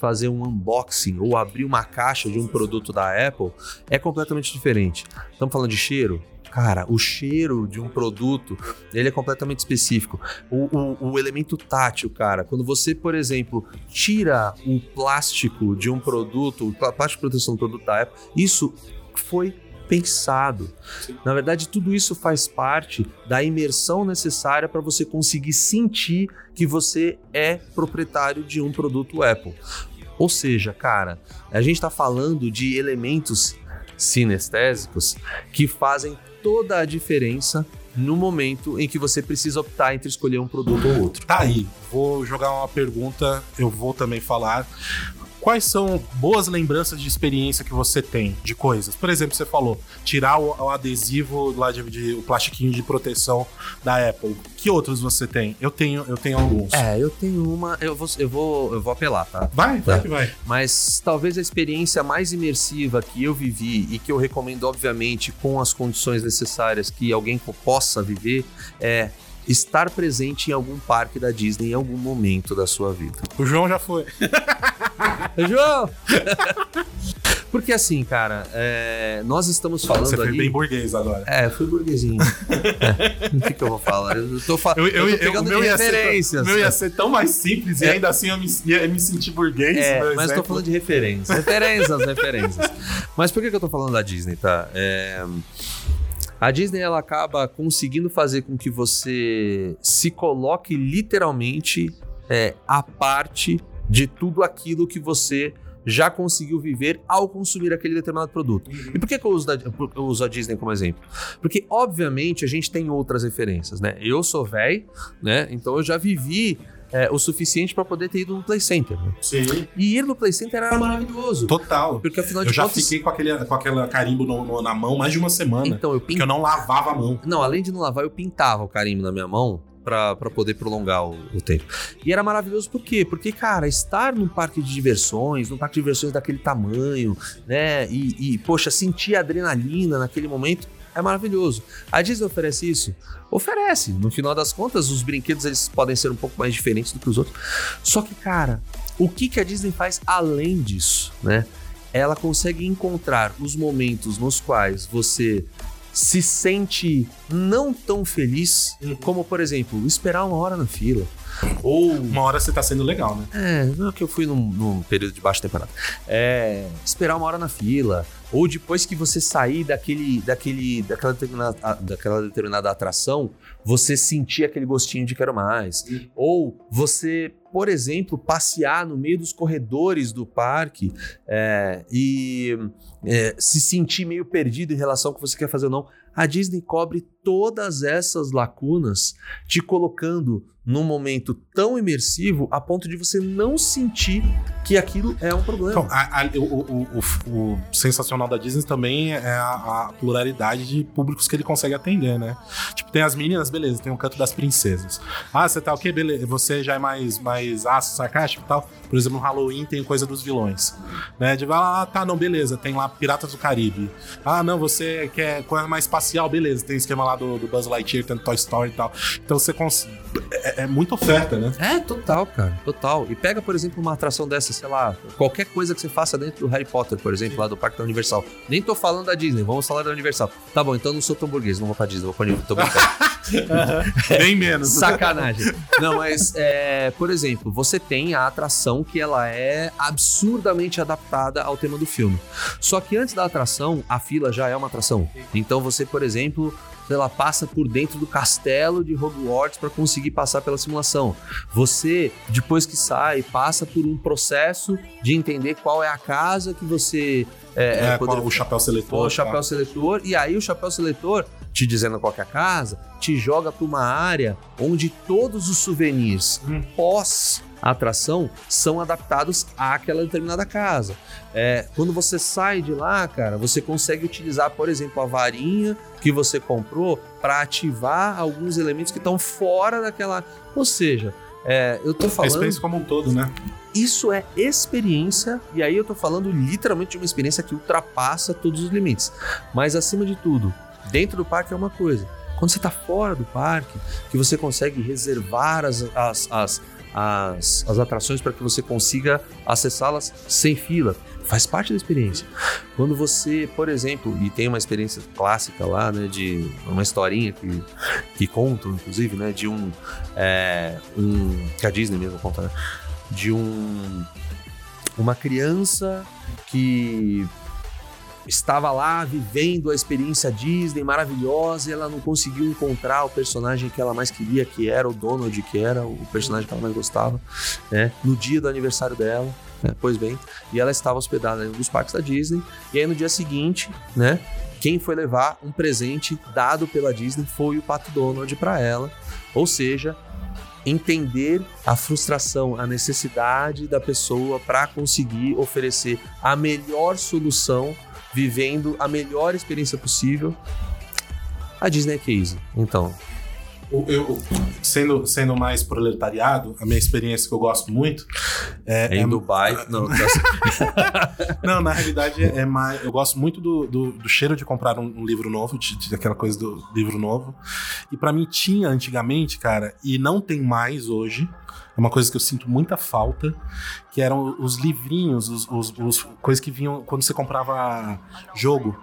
fazer um unboxing ou abrir uma caixa de um produto da Apple é completamente diferente. Estamos falando de cheiro? Cara, o cheiro de um produto, ele é completamente específico. O, o- o elemento tátil, cara, quando você, por exemplo, tira o plástico de um produto, o plástico de proteção do produto da Apple, isso foi pensado. Na verdade, tudo isso faz parte da imersão necessária para você conseguir sentir que você é proprietário de um produto Apple. Ou seja, cara, a gente está falando de elementos sinestésicos que fazem toda a diferença no momento em que você precisa optar entre escolher um produto ou outro. Tá aí, vou jogar uma pergunta, eu vou também falar. Quais são boas lembranças de experiência que você tem de coisas? Por exemplo, você falou tirar o, o adesivo lá de, de- o plastiquinho de proteção da Apple. Que outros você tem? Eu tenho, eu tenho alguns. É, eu tenho uma, eu vou, eu vou, eu vou apelar, tá? Vai, vai Tá. que vai. Mas talvez a experiência mais imersiva que eu vivi e que eu recomendo, obviamente, com as condições necessárias que alguém po- possa viver, é estar presente em algum parque da Disney em algum momento da sua vida. O João já foi. João! Porque assim, cara, é, nós estamos falando Você foi ali... bem burguês agora. É, fui burguesinho. É, O que, que eu vou falar? Eu tô, fa... Eu, eu, eu eu, tô pegando meu ser, referências. meu ia ser tão mais simples e É. ainda assim eu me, ia me sentir burguês. É, mas tô exemplo. falando de referências. Referências, referências. Mas por que, que eu tô falando da Disney, tá? É, A Disney ela acaba conseguindo fazer com que você se coloque literalmente é, à parte de tudo aquilo que você já conseguiu viver ao consumir aquele determinado produto. E por que, que eu, uso da- eu uso a Disney como exemplo? Porque, obviamente, a gente tem outras referências, né? Eu sou velho, né? Então eu já vivi é, o suficiente para poder ter ido no Play Center. né? Sim, E ir no Play Center era maravilhoso. total. Porque afinal de Eu já contas. fiquei com, aquele, com aquela carimbo no- no- na mão mais de uma semana. Então, eu Porque pintava. eu não lavava a mão. Não, além de não lavar, eu pintava o carimbo na minha mão pra pra poder prolongar o, o tempo. E era maravilhoso por quê? Porque, cara, estar num parque de diversões, num parque de diversões daquele tamanho, né? E, e, poxa, sentir a adrenalina naquele momento é maravilhoso. A Disney oferece isso? Oferece. No final das contas, os brinquedos eles podem ser um pouco mais diferentes do que os outros. Só que, cara, o que, que a Disney faz além disso, né? Ela consegue encontrar os momentos nos quais você se sente não tão feliz, como por exemplo, esperar uma hora na fila. Ou Uma hora você tá sendo legal, né? É, não é que eu fui num, num período de baixa temporada. É, esperar uma hora na fila. Ou depois que você sair daquele, daquele, daquela, determinada, daquela determinada atração, você sentir aquele gostinho de quero mais. Ou você, por exemplo, passear no meio dos corredores do parque é, e é, se sentir meio perdido em relação ao que você quer fazer ou não. A Disney cobre todas essas lacunas, te colocando num momento tão imersivo a ponto de você não sentir que aquilo é um problema. Então, a- a- o, o- o- o sensacional da Disney também é a, a pluralidade de públicos que ele consegue atender, né? Tipo, tem as meninas, beleza, tem o canto das princesas. Ah, você tá o quê? Beleza. Você já é mais, mais ácido, sarcástico e tal. Por exemplo, no Halloween tem coisa dos vilões. Né? De ah, tá, não, beleza, tem lá Piratas do Caribe. Ah, não, você quer coisa mais espacial, beleza, tem esquema lá do, do Buzz Lightyear, tem Toy Story e tal. Então você consegue. É, é muita oferta, né? É, total, cara. Total. E pega, por exemplo, uma atração dessa, sei lá, qualquer coisa que você faça dentro do Harry Potter, por exemplo, lá do Parque da Universal. Nem tô falando da Disney, vamos falar da Universal. Tá bom, então eu não sou tão burguês, não vou pra Disney, vou pra Universal. Tô brincando. Bem menos. Sacanagem. Não, mas, é, por exemplo, você tem a atração que ela é absurdamente adaptada ao tema do filme. Só que antes da atração, a fila já é uma atração. Então você, por exemplo, sei lá, passa por dentro do castelo de Hogwarts para conseguir passar pela simulação. Você, depois que sai, passa por um processo de entender qual é a casa que você é, É, é, poderia- o chapéu seletor. o chapéu seletor, e aí o chapéu seletor, te dizendo qual é a casa, te joga para uma área onde todos os souvenirs Hum. pós atração são adaptados àquela determinada casa. É, quando você sai de lá, cara, você consegue utilizar, por exemplo, a varinha que você comprou para ativar alguns elementos que estão fora daquela. Ou seja, é, eu tô A falando. experiência como um todo, né? Isso é experiência, e aí eu tô falando literalmente de uma experiência que ultrapassa todos os limites. Mas acima de tudo, dentro do parque é uma coisa. Quando você tá fora do parque, que você consegue reservar as, as, as, as, as atrações para que você consiga acessá-las sem fila. Faz parte da experiência. Quando você, por exemplo, e tem uma experiência clássica lá, né, de uma historinha que, que contam, inclusive, né, de um, é, um que a Disney mesmo conta, né, de um uma criança que estava lá vivendo a experiência Disney maravilhosa e ela não conseguiu encontrar o personagem que ela mais queria, que era o Donald, que era o personagem que ela mais gostava, né? No dia do aniversário dela, né? Pois bem, e ela estava hospedada em um dos parques da Disney e aí no dia seguinte, né? Quem foi levar um presente dado pela Disney foi o Pato Donald para ela, ou seja, entender a frustração, a necessidade da pessoa para conseguir oferecer a melhor solução, vivendo a melhor experiência possível. A Disney é case. Então, O- Eu, sendo, sendo mais proletariado, a minha experiência que eu gosto muito é. em é- Dubai, não, tá- não, na realidade é mais. Eu gosto muito do, do, do cheiro de comprar um, um livro novo, de, de aquela coisa do livro novo. E pra mim tinha antigamente, cara, e não tem mais hoje. É uma coisa que eu sinto muita falta, que eram os livrinhos, os, os, os coisas que vinham quando você comprava jogo.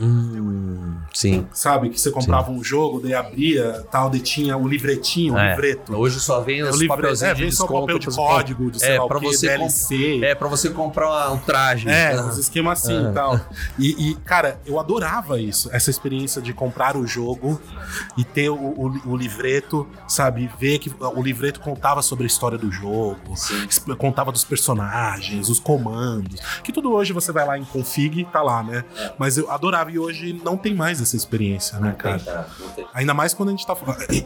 Hum, sim. Sabe? Que você comprava um jogo, daí abria, tal, daí tinha o livretinho, o É. livreto. Hoje só vem É, os livre, papelzinhos é, de o desconto. papel de código, de sei É, lá o quê, você DLC. É, pra você comprar um traje. É, Ah. uns esquemas assim Ah. e tal. E, e, cara, eu adorava isso, essa experiência de comprar o jogo e ter o, o, o livreto, sabe? Ver que o livreto contava sobre a história do jogo, exp- contava dos personagens, os comandos. Que tudo hoje você vai lá em config, tá lá, né? Mas eu adorava e hoje não tem mais essa experiência, né, cara? Ainda mais quando a gente tá.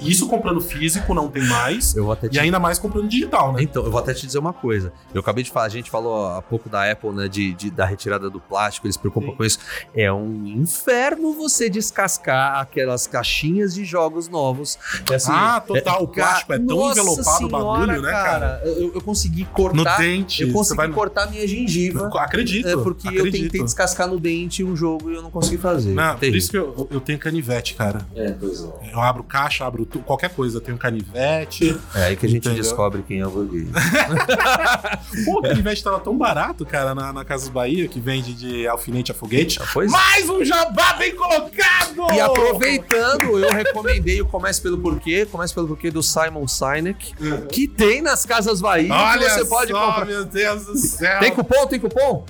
Isso comprando físico não tem mais. Eu vou até te E ainda mais comprando digital, né? Então, eu vou até te dizer uma coisa. Eu acabei de falar, a gente falou há pouco da Apple, né? De, de- da retirada do plástico, eles se preocupam Sim. com isso. É um inferno você descascar aquelas caixinhas de jogos novos. É assim, ah, total. é- o plástico é tão Nossa envelopado o bagulho, né, cara? Eu, eu consegui No cortar. dente. eu consegui vai... cortar minha gengiva. Acredito. É porque eu acredito. tentei descascar no dente um jogo e eu não consegui fazer. Não, por isso que eu, eu tenho canivete, cara. É, pois é. Eu abro caixa, abro qualquer coisa. Tem um canivete. É aí que a gente Entendeu? descobre quem é o burguês. Pô, o canivete tava tão barato, cara, na, na Casas Bahia, que vende de alfinete a foguete. Pois é. Mais um jabá bem colocado! E aproveitando, eu recomendei o Comece Pelo Porquê, Comece Pelo Porquê do Simon Sinek, que tem nas Casas Bahia, Olha que você pode só, comprar. meu Deus do céu. Tem cupom? Tem cupom?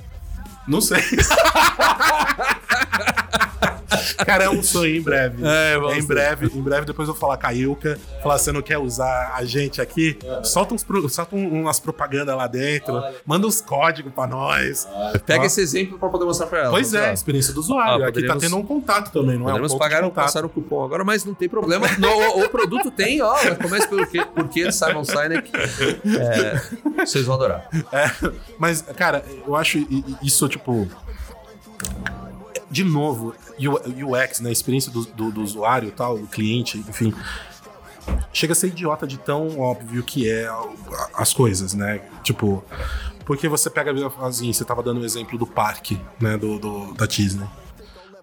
Não sei. Cara, é um sonho em breve. É, em breve, em breve depois eu vou falar com a Ilka, falar, você não quer usar a gente aqui? Solta, uns, solta um- umas propagandas lá dentro, manda uns códigos pra nós. Pega Ó. esse exemplo pra poder mostrar pra ela. Pois é, experiência do usuário. Ah, aqui tá tendo um contato também, não é um Podemos ponto pagar passar o cupom agora, mas não tem problema. No, o, o produto tem, ó. Comece pelo quê? Porquê de Simon Sinek. É, vocês vão adorar. É, mas, cara, eu acho isso, tipo. De novo, UX, né? Experiência do, do, do usuário tal, do cliente, enfim. Chega a ser idiota de tão óbvio que é as coisas, né? Tipo, porque você pega assim, você tava dando o exemplo do parque, né? Do, do- da Disney.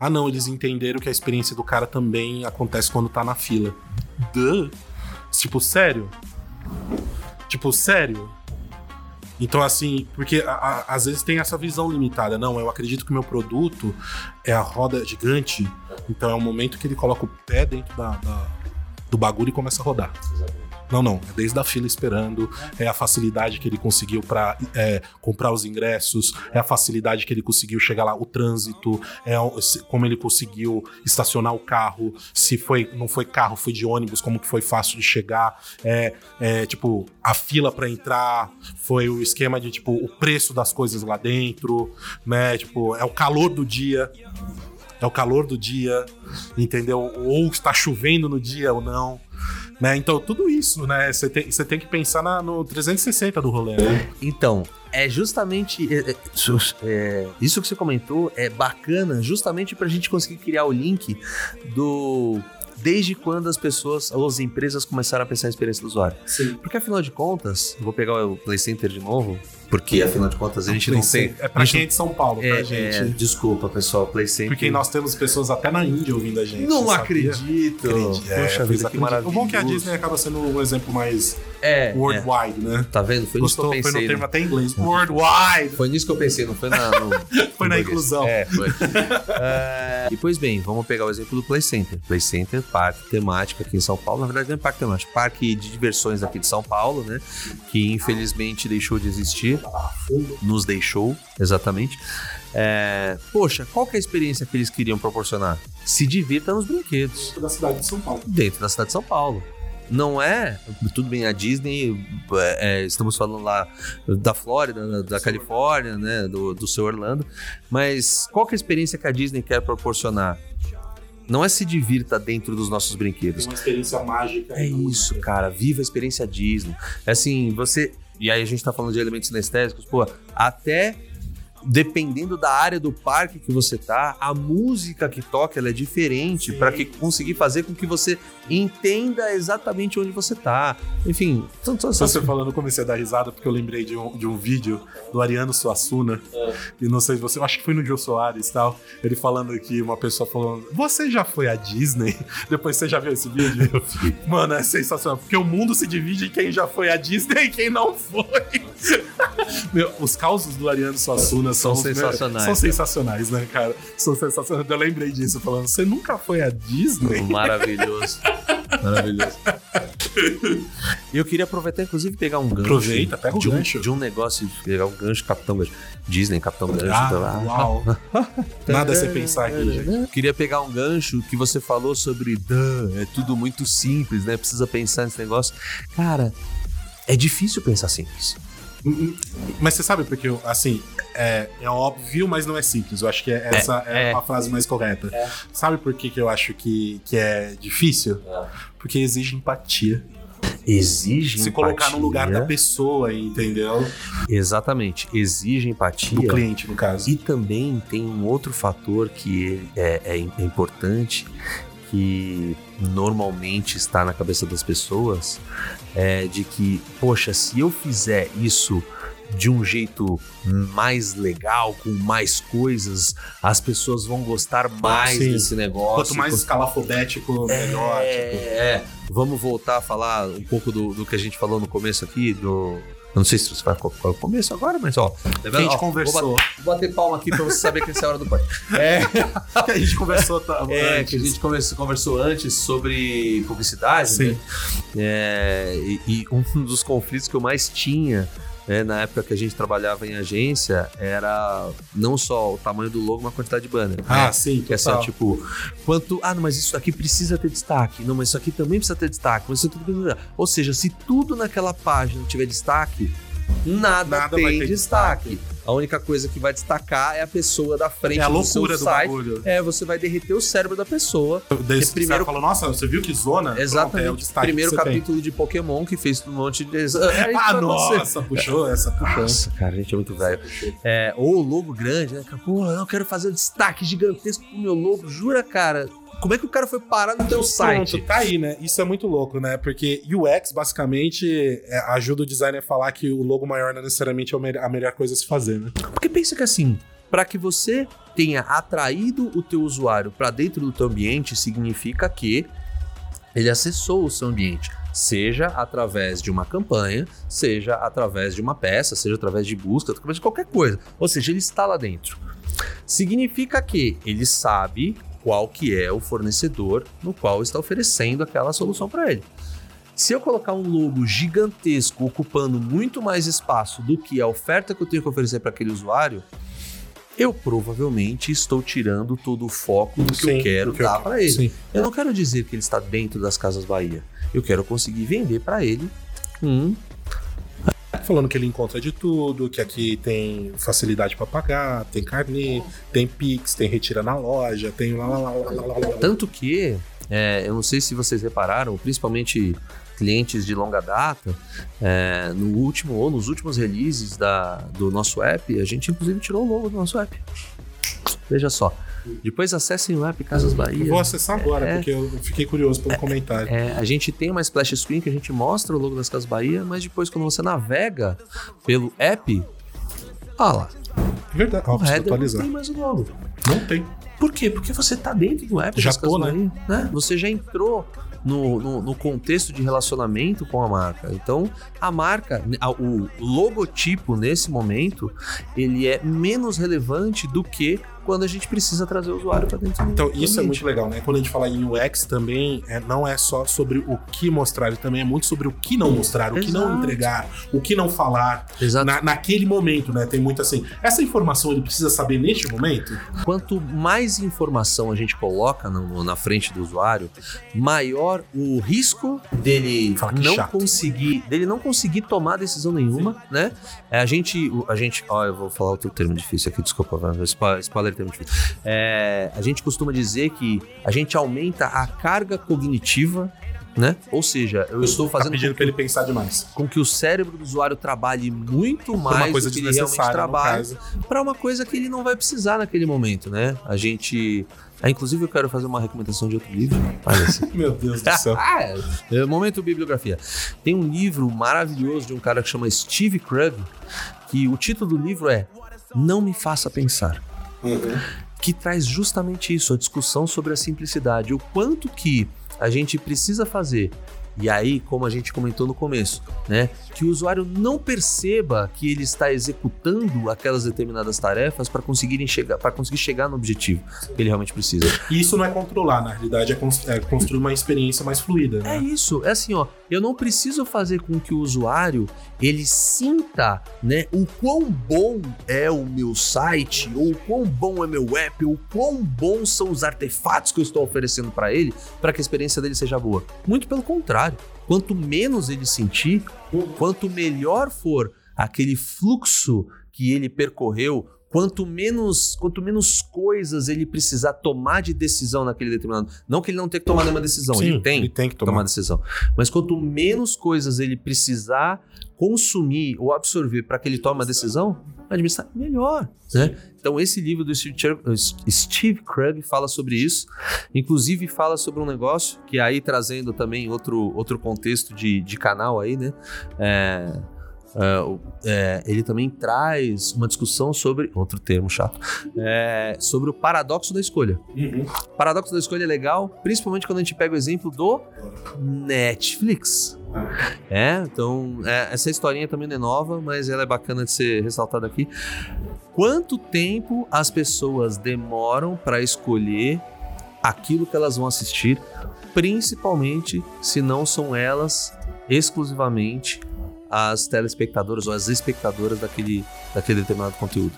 Ah, não, eles entenderam que a experiência do cara também acontece quando tá na fila. Duh. Tipo, sério? Tipo, sério? Então, assim, porque a- a- às vezes tem essa visão limitada. Não, eu acredito que o meu produto é a roda gigante, então é o momento que ele coloca o pé dentro da, da- do bagulho e começa a rodar. Não, não. É desde a fila esperando, é a facilidade que ele conseguiu para comprar os ingressos, é a facilidade que ele conseguiu chegar lá, o trânsito, é como ele conseguiu estacionar o carro, se foi não foi carro, foi de ônibus, como que foi fácil de chegar, é, é, tipo a fila para entrar, foi o esquema de tipo o preço das coisas lá dentro, né? Tipo é o calor do dia. É o calor do dia, entendeu? Ou está chovendo no dia ou não. Né? Então, tudo isso, né? Você tem, tem que pensar na- no 360 do rolê, né? Então, é justamente. é, é, isso- é, que você comentou é bacana, justamente pra gente conseguir criar o link do. Desde quando as pessoas, ou as empresas começaram a pensar na experiência do usuário. Sim. Porque afinal de contas, vou pegar o Play Center de novo, porque afinal de contas a gente não tem. É pra gente quem é de São Paulo, É, tá, gente? é, desculpa, pessoal, Play Center. Porque nós temos pessoas até na Índia ouvindo a gente. não acredito. Acredito. É, Poxa vida, que maravilha. O bom é que a Disney acaba sendo um exemplo mais É, é, worldwide, né? tá vendo? Foi nisso que eu Gostou? Foi pensei. no termo né? até em inglês. Worldwide! Foi nisso que eu pensei, não foi na. no- Foi na inclusão. É, foi. É, e pois bem, vamos pegar o exemplo do Play Center. Play Center, parque temático aqui em São Paulo. Na verdade, não é parque temático, parque de diversões aqui de São Paulo, né? Que infelizmente deixou de existir. Nos deixou, exatamente. É, poxa, qual que é a experiência que eles queriam proporcionar? Se divirta nos brinquedos Da cidade de São Paulo. dentro da cidade de São Paulo. Não é, tudo bem, a Disney, é, é, estamos falando lá da Flórida, da- da Califórnia, né, do, do seu Orlando, mas qual que é a experiência que a Disney quer proporcionar? Não é se divirta dentro dos nossos Tem brinquedos. uma experiência mágica. É isso, cara, viva a experiência Disney. É assim, você. E aí a gente tá falando de elementos sinestésicos, pô, até dependendo da área do parque que você tá, a música que toca ela é diferente para que conseguir fazer com que você entenda exatamente onde você tá. Enfim, todas essas Você falando, eu comecei a dar risada porque eu lembrei de um, de um vídeo do Ariano Suassuna. E não sei se você. eu Acho que foi no Gil Soares e tal. Ele falando aqui, uma pessoa falando: Você já foi à Disney? Depois você já viu esse vídeo? Mano, é sensacional. Porque o mundo se divide em quem já foi à Disney e quem não foi. Meu, os causos do Ariano Suassuna são, São sensacionais, São sensacionais, né, cara? São sensacionais. Eu lembrei disso, falando: Você nunca foi à Disney? Maravilhoso. Maravilhoso. E eu queria aproveitar, inclusive, pegar um gancho. Aproveita, pega o de um, gancho. De um negócio, pegar um gancho, Capitão Gancho. Disney, Capitão Gancho. Ah, tá uau. Nada a se pensar aqui, gente. Queria pegar um gancho que você falou sobre "Duh, é tudo muito simples, né? Precisa pensar nesse negócio. Cara, é difícil pensar simples. Mas você sabe porque, assim, é, é óbvio, mas não é simples. Eu acho que é- essa é, é. a frase mais correta. Sabe por que, que eu acho que, que é difícil? Porque exige empatia. Exige Se empatia. colocar no lugar da pessoa, entendeu? Exatamente. Exige empatia. Do cliente, no caso. E também tem um outro fator que é, é é importante, que normalmente está na cabeça das pessoas, é de que, poxa, se eu fizer isso de um jeito mais legal, com mais coisas, as pessoas vão gostar mais Sim. desse negócio. Quanto mais escalafobético, melhor. É, tipo. é. Vamos voltar a falar um pouco do, do que a gente falou no começo aqui, do. Não sei se você vai colocar o começo agora, mas ó. tá a gente Ó, conversou. Vou bater, vou bater palma aqui pra você saber que essa é a hora do pai. É, que a gente conversou tá, É, antes. que a gente conversou, conversou antes sobre publicidade, Sim. né? É, e, e um dos conflitos que eu mais tinha né, na época que a gente trabalhava em agência era não só o tamanho do logo, mas a quantidade de banner. Ah, né? sim, Que é só, tipo, quanto. Ah, não, mas isso aqui precisa ter destaque. Não, mas isso aqui também precisa ter destaque. Mas isso tudo... Ou seja, se tudo naquela página tiver destaque, nada, Nada vai tem ter destaque. A única coisa que vai destacar é a pessoa da frente É a loucura do site. bagulho. É, você vai derreter o cérebro da pessoa. Desse, primeiro- primeiro falou, nossa, você viu que zona? Pronto, Exatamente. é o destaque Primeiro você tem. capítulo de Pokémon que fez um monte de. Aí Ah, você- nossa, puxou essa, puxou. Nossa, cara, a gente é muito velho. É, ou o logo grande, né? Porra, eu quero fazer um destaque gigantesco pro meu logo. Jura, cara? Como é que o cara foi parar no teu site? Pronto, tá aí, né? Isso é muito louco, né? Porque UX, basicamente, é, ajuda o designer a falar que o logo maior não necessariamente é a melhor coisa a se fazer, né? Porque pensa que assim, para que você tenha atraído o teu usuário para dentro do teu ambiente, significa que ele acessou o seu ambiente, seja através de uma campanha, seja através de uma peça, seja através de busca, através de qualquer coisa. Ou seja, ele está lá dentro. Significa que ele sabe qual que é o fornecedor no qual está oferecendo aquela solução para ele. Se eu colocar um logo gigantesco ocupando muito mais espaço do que a oferta que eu tenho que oferecer para aquele usuário, eu provavelmente estou tirando todo o foco do que Sim, eu quero que eu- dar para ele. Sim. Eu não quero dizer que ele está dentro das Casas Bahia. Eu quero conseguir vender para ele um Falando que ele encontra de tudo, que aqui tem facilidade pra pagar, tem carnê, tem Pix, tem retira na loja, tem lá, lá, lá, lá, lá, lá. Tanto que, é, eu não sei se vocês repararam, principalmente clientes de longa data, é, no último ou nos últimos releases da, do nosso app, a gente inclusive tirou o logo do nosso app. Veja só. Depois acessem o app Casas Bahia. Eu vou acessar agora, É. porque eu fiquei curioso pelo comentário. É, a gente tem uma splash screen que a gente mostra o logo das Casas Bahia, mas depois quando você navega pelo app, olha lá, Verdade. Ó, preciso não tem mais o logo. Não tem. Por quê? Porque você tá dentro do app Já das tô, né? Né? Você já entrou no, no, no contexto de relacionamento com a marca. Então, a marca, a- o logotipo nesse momento, ele é menos relevante do que quando a gente precisa trazer o usuário para dentro do Então, do isso é ambiente. muito legal, né? Quando a gente fala em UX também, é, não é só sobre o que mostrar, também é muito sobre o que não mostrar, o que não Exato. entregar, o que não falar Exato. na- naquele momento, né? Tem muito assim. Essa informação ele precisa saber neste momento? Quanto mais informação a gente coloca no- na frente do usuário, maior o risco dele não chato. conseguir, dele não conseguir tomar decisão nenhuma, né? É, a gente, a gente, ó, eu vou falar outro termo difícil aqui, desculpa, vai, spo- spoiler é. É, a gente costuma dizer que a gente aumenta a carga cognitiva, né? Ou seja, eu estou Tá fazendo pedindo com pra ele pensar demais. com que o cérebro do usuário trabalhe muito mais do que ele realmente trabalha para uma coisa que ele não vai precisar naquele momento, né? A gente. Ah, inclusive, eu quero fazer uma recomendação de outro livro. Meu Deus do céu. Ah, é. Momento bibliografia. Tem um livro maravilhoso de um cara que chama Steve Krug, que o título do livro é Não Me Faça Pensar que traz justamente isso, a discussão sobre a simplicidade, o quanto que a gente precisa fazer. E aí, como a gente comentou no começo, né, que o usuário não perceba que ele está executando aquelas determinadas tarefas para conseguirem chegar, para conseguir chegar no objetivo que ele realmente precisa. E isso não é controlar, na realidade é, cons- é construir uma experiência mais fluida, É né? isso, é assim, ó. Eu não preciso fazer com que o usuário ele sinta, né, o quão bom é o meu site, ou o quão bom é meu app, ou o quão bons são os artefatos que eu estou oferecendo para ele, para que a experiência dele seja boa. Muito pelo contrário. Quanto menos ele sentir, quanto melhor for aquele fluxo que ele percorreu, quanto menos, quanto menos coisas ele precisar tomar de decisão naquele determinado. Não que ele não tenha que tomar nenhuma decisão, Sim, ele tem ele tem que tomar tomar. decisão. Mas quanto menos coisas ele precisar consumir ou absorver para que ele tome uma decisão, administrar melhor, né? Então esse livro do Steve, Krug fala sobre isso, inclusive fala sobre um negócio que aí trazendo também outro, outro contexto de, de canal aí, né? É, é, é, ele também traz uma discussão sobre outro termo chato, é, sobre o paradoxo da escolha. O paradoxo da escolha é legal, principalmente quando a gente pega o exemplo do Netflix. É, então é, essa historinha também não é nova, mas ela é bacana de ser ressaltada aqui. Quanto tempo as pessoas demoram para escolher aquilo que elas vão assistir, principalmente se não são elas exclusivamente as telespectadoras ou as espectadoras daquele, daquele determinado conteúdo.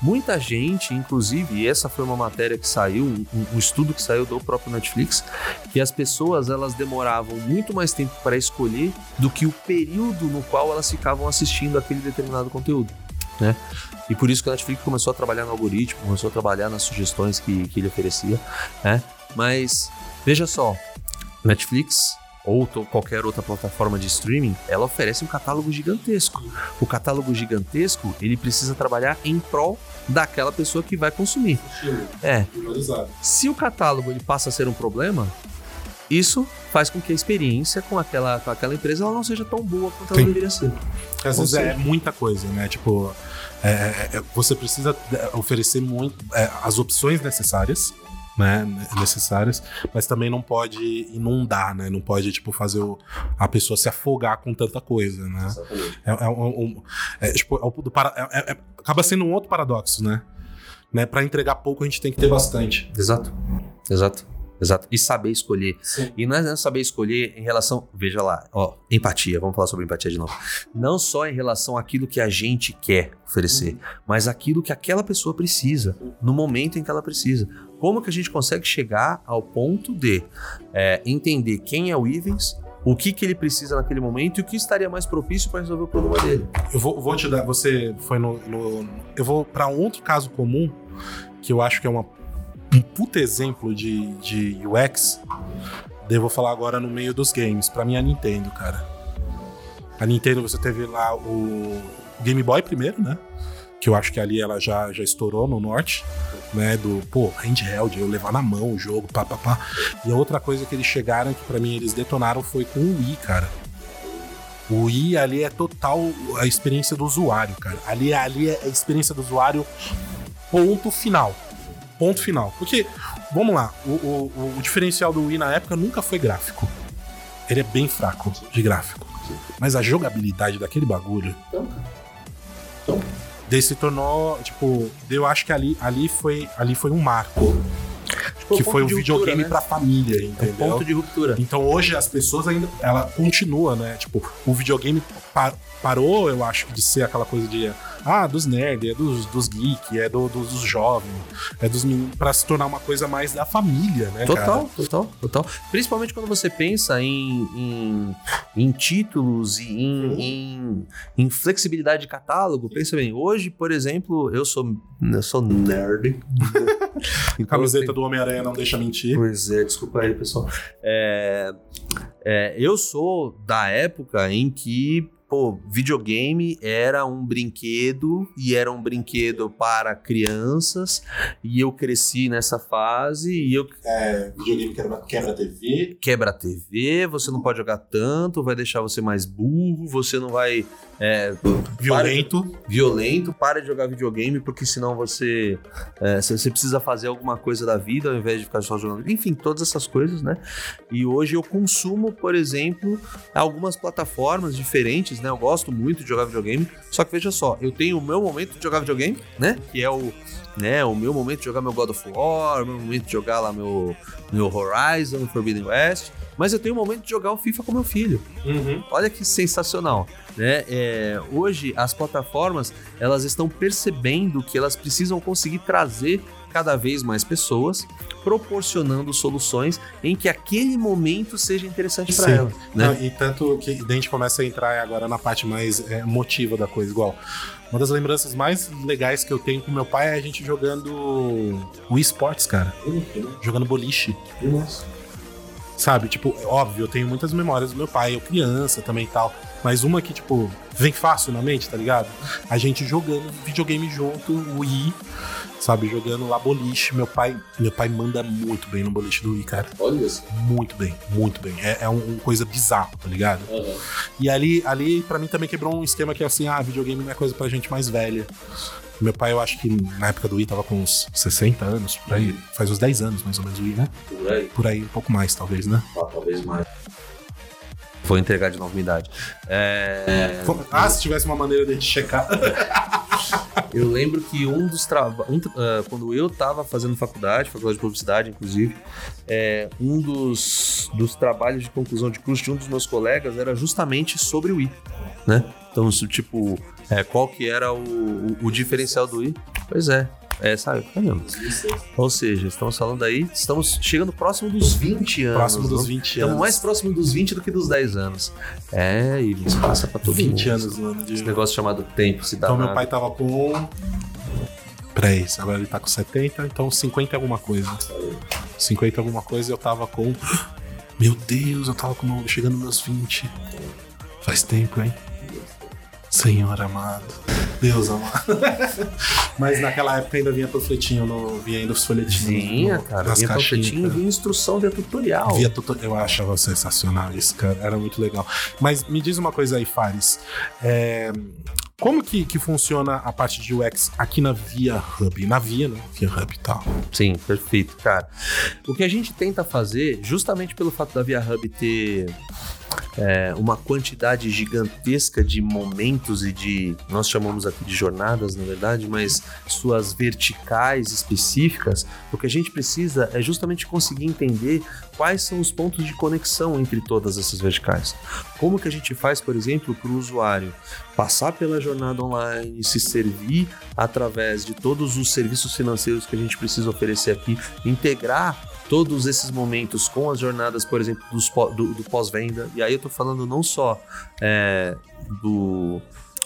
Muita gente, inclusive, e essa foi uma matéria que saiu, um, um estudo que saiu do próprio Netflix, que as pessoas elas demoravam muito mais tempo para escolher do que o período no qual elas ficavam assistindo aquele determinado conteúdo. Né? E por isso que a Netflix começou a trabalhar no algoritmo, começou a trabalhar nas sugestões que, que ele oferecia. Né? Mas veja só, Netflix ou qualquer outra plataforma de streaming, ela oferece um catálogo gigantesco. O catálogo gigantesco, ele precisa trabalhar em prol daquela pessoa que vai consumir. É, se o catálogo ele passa a ser um problema, isso faz com que a experiência com aquela, com aquela empresa ela não seja tão boa quanto ela Sim. deveria ser. Às vezes é muita coisa, né? Tipo, é, é, é, você precisa é, oferecer muito é, as opções necessárias, né? Necessárias, mas também não pode inundar, né? Não pode, tipo, fazer o- a pessoa se afogar com tanta coisa, né? É, é um, um- é, tipo, é o do para- é- é- acaba sendo um outro paradoxo, né? né? Para entregar pouco, a gente tem que ter bastante. Exato. Exato. Exato. E saber escolher. Sim. E não é saber escolher em relação. Veja lá, ó, empatia. Vamos falar sobre empatia de novo. Não só em relação àquilo que a gente quer oferecer, mas aquilo que aquela pessoa precisa, no momento em que ela precisa. Como que a gente consegue chegar ao ponto de é, entender quem é o Ivens, o que, que ele precisa naquele momento e o que estaria mais propício para resolver o problema dele. Eu vou, vou te dar. Você foi no. no- eu vou para um outro caso comum, que eu acho que é uma, um puta exemplo de, de UX. Daí eu vou falar agora no meio dos games. Pra mim, é a Nintendo, cara. A Nintendo, você teve lá o Game Boy primeiro, né? Que eu acho que ali ela já, já estourou no norte, né? Do, pô, handheld, eu levar na mão o jogo, pá, pá, pá. E a outra coisa que eles chegaram, que pra mim eles detonaram, foi com o Wii, cara. O Wii ali é total a experiência do usuário, cara. Ali, ali é a experiência do usuário, ponto final. Ponto final. Porque, vamos lá, o, o- o diferencial do Wii na época nunca foi gráfico. Ele é bem fraco de gráfico. Mas a jogabilidade daquele bagulho. Daí se tornou, tipo, eu acho que ali, ali, foi, ali foi um marco. que foi um videogame pra família, É um entendeu? ponto de ruptura. Então hoje as pessoas ainda. Ela continua, né? Tipo, o videogame pa- parou, eu acho, de ser aquela coisa de. Ah, dos nerds, é dos, dos geeks, é do- dos jovens, é dos meninos. Pra se tornar uma coisa mais da família, né? Total, cara? total, total. Principalmente quando você pensa em, em, em títulos e em, em, em flexibilidade de catálogo. Pensa bem, hoje, por exemplo, eu sou, eu sou nerd. então, Camiseta do Homem-Aranha não deixa mentir. Pois é, desculpa aí, pessoal. É, é, eu sou da época em que, pô, videogame era um brinquedo e era um brinquedo para crianças e eu cresci nessa fase e eu É, videogame quebra, quebra TV. quebra TV, você não pode jogar tanto, vai deixar você mais burro, você não vai é, Violento. para- violento, para de jogar videogame, porque senão você, é, você você precisa fazer alguma coisa da vida ao invés de ficar só jogando. Enfim, todas essas coisas, né? E hoje eu consumo, por exemplo, algumas plataformas diferentes, né? Eu gosto muito de jogar videogame, só que veja só, eu tenho o meu momento de jogar videogame, né? Que é o, né, o meu momento de jogar meu God of War, o meu momento de jogar lá meu, meu Horizon, Forbidden West, mas eu tenho o momento de jogar o FIFA com meu filho. Uhum. Olha que sensacional, né? É, hoje as plataformas elas estão percebendo que elas precisam conseguir trazer cada vez mais pessoas, proporcionando soluções em que aquele momento seja interessante para elas, né? Não, e tanto que a gente começa a entrar agora na parte mais é, emotiva da coisa, igual. Uma das lembranças mais legais que eu tenho com meu pai é a gente jogando Wii Sports, cara. Jogando boliche. Sabe? Tipo, óbvio, eu tenho muitas memórias do meu pai, eu criança também e tal. Mas uma que, tipo, vem fácil na mente, tá ligado? A gente jogando videogame junto, Wii, sabe? Jogando lá boliche. Meu pai, meu pai manda muito bem no boliche do Wii, cara. Olha isso. Muito bem, muito bem. É, é um, uma coisa bizarra, tá ligado? E ali, ali para mim também quebrou um esquema que é assim, ah, videogame não é coisa pra gente mais velha. Meu pai, eu acho que na época do Wii tava com uns 60 anos, por aí. Faz uns 10 anos mais ou menos o Wii, né? Por aí. Por aí, um pouco mais, talvez, né? Ah, talvez mais. Vou entregar de novo minha idade. É... Ah, se tivesse uma maneira de checar. Eu lembro que um dos trabalhos. Um, uh, quando eu tava fazendo faculdade, faculdade de publicidade, inclusive, é, um dos, dos trabalhos de conclusão de curso de um dos meus colegas era justamente sobre o I, né? Então, isso, tipo, é, qual que era o, o, o diferencial do I? Pois é, é, sabe? Caramba. Ou seja, estamos falando aí, estamos chegando próximo dos 20 anos. Próximo dos não? 20 Estamos anos. mais próximo dos 20 do que dos 10 anos. É, e isso passa pra todo 20 mundo. anos no ano de. Esse negócio chamado tempo se dá Então meu pai tava com. Peraí, agora ele tá com 70, então 50 e alguma coisa. 50 e alguma coisa eu tava com. Meu Deus, eu tava com, chegando nos meus 20. Faz tempo, hein? Senhor amado. Deus amado. Mas naquela época ainda vinha panfletinho, no, vinha ainda os folhetinhos. Vinha, no- cara. Vinha caixinhas, panfletinho, vinha instrução, via tutorial. Via tudo, eu achava sensacional isso, cara. Era muito legal. Mas me diz uma coisa aí, Fares. É, como que, que funciona a parte de UX aqui na Via Hub? Na Via, né? Via Hub e tal. Sim, perfeito, cara. O que a gente tenta fazer, justamente pelo fato da Via Hub ter é, uma quantidade gigantesca de momentos e de. Nós chamamos aqui de jornadas, na verdade, mas suas verticais específicas, o que a gente precisa é justamente conseguir entender quais são os pontos de conexão entre todas essas verticais. Como que a gente faz, por exemplo, para o usuário passar pela jornada online, se servir através de todos os serviços financeiros que a gente precisa oferecer aqui, integrar todos esses momentos com as jornadas, por exemplo, dos do, do pós-venda. E aí eu tô falando não só é, do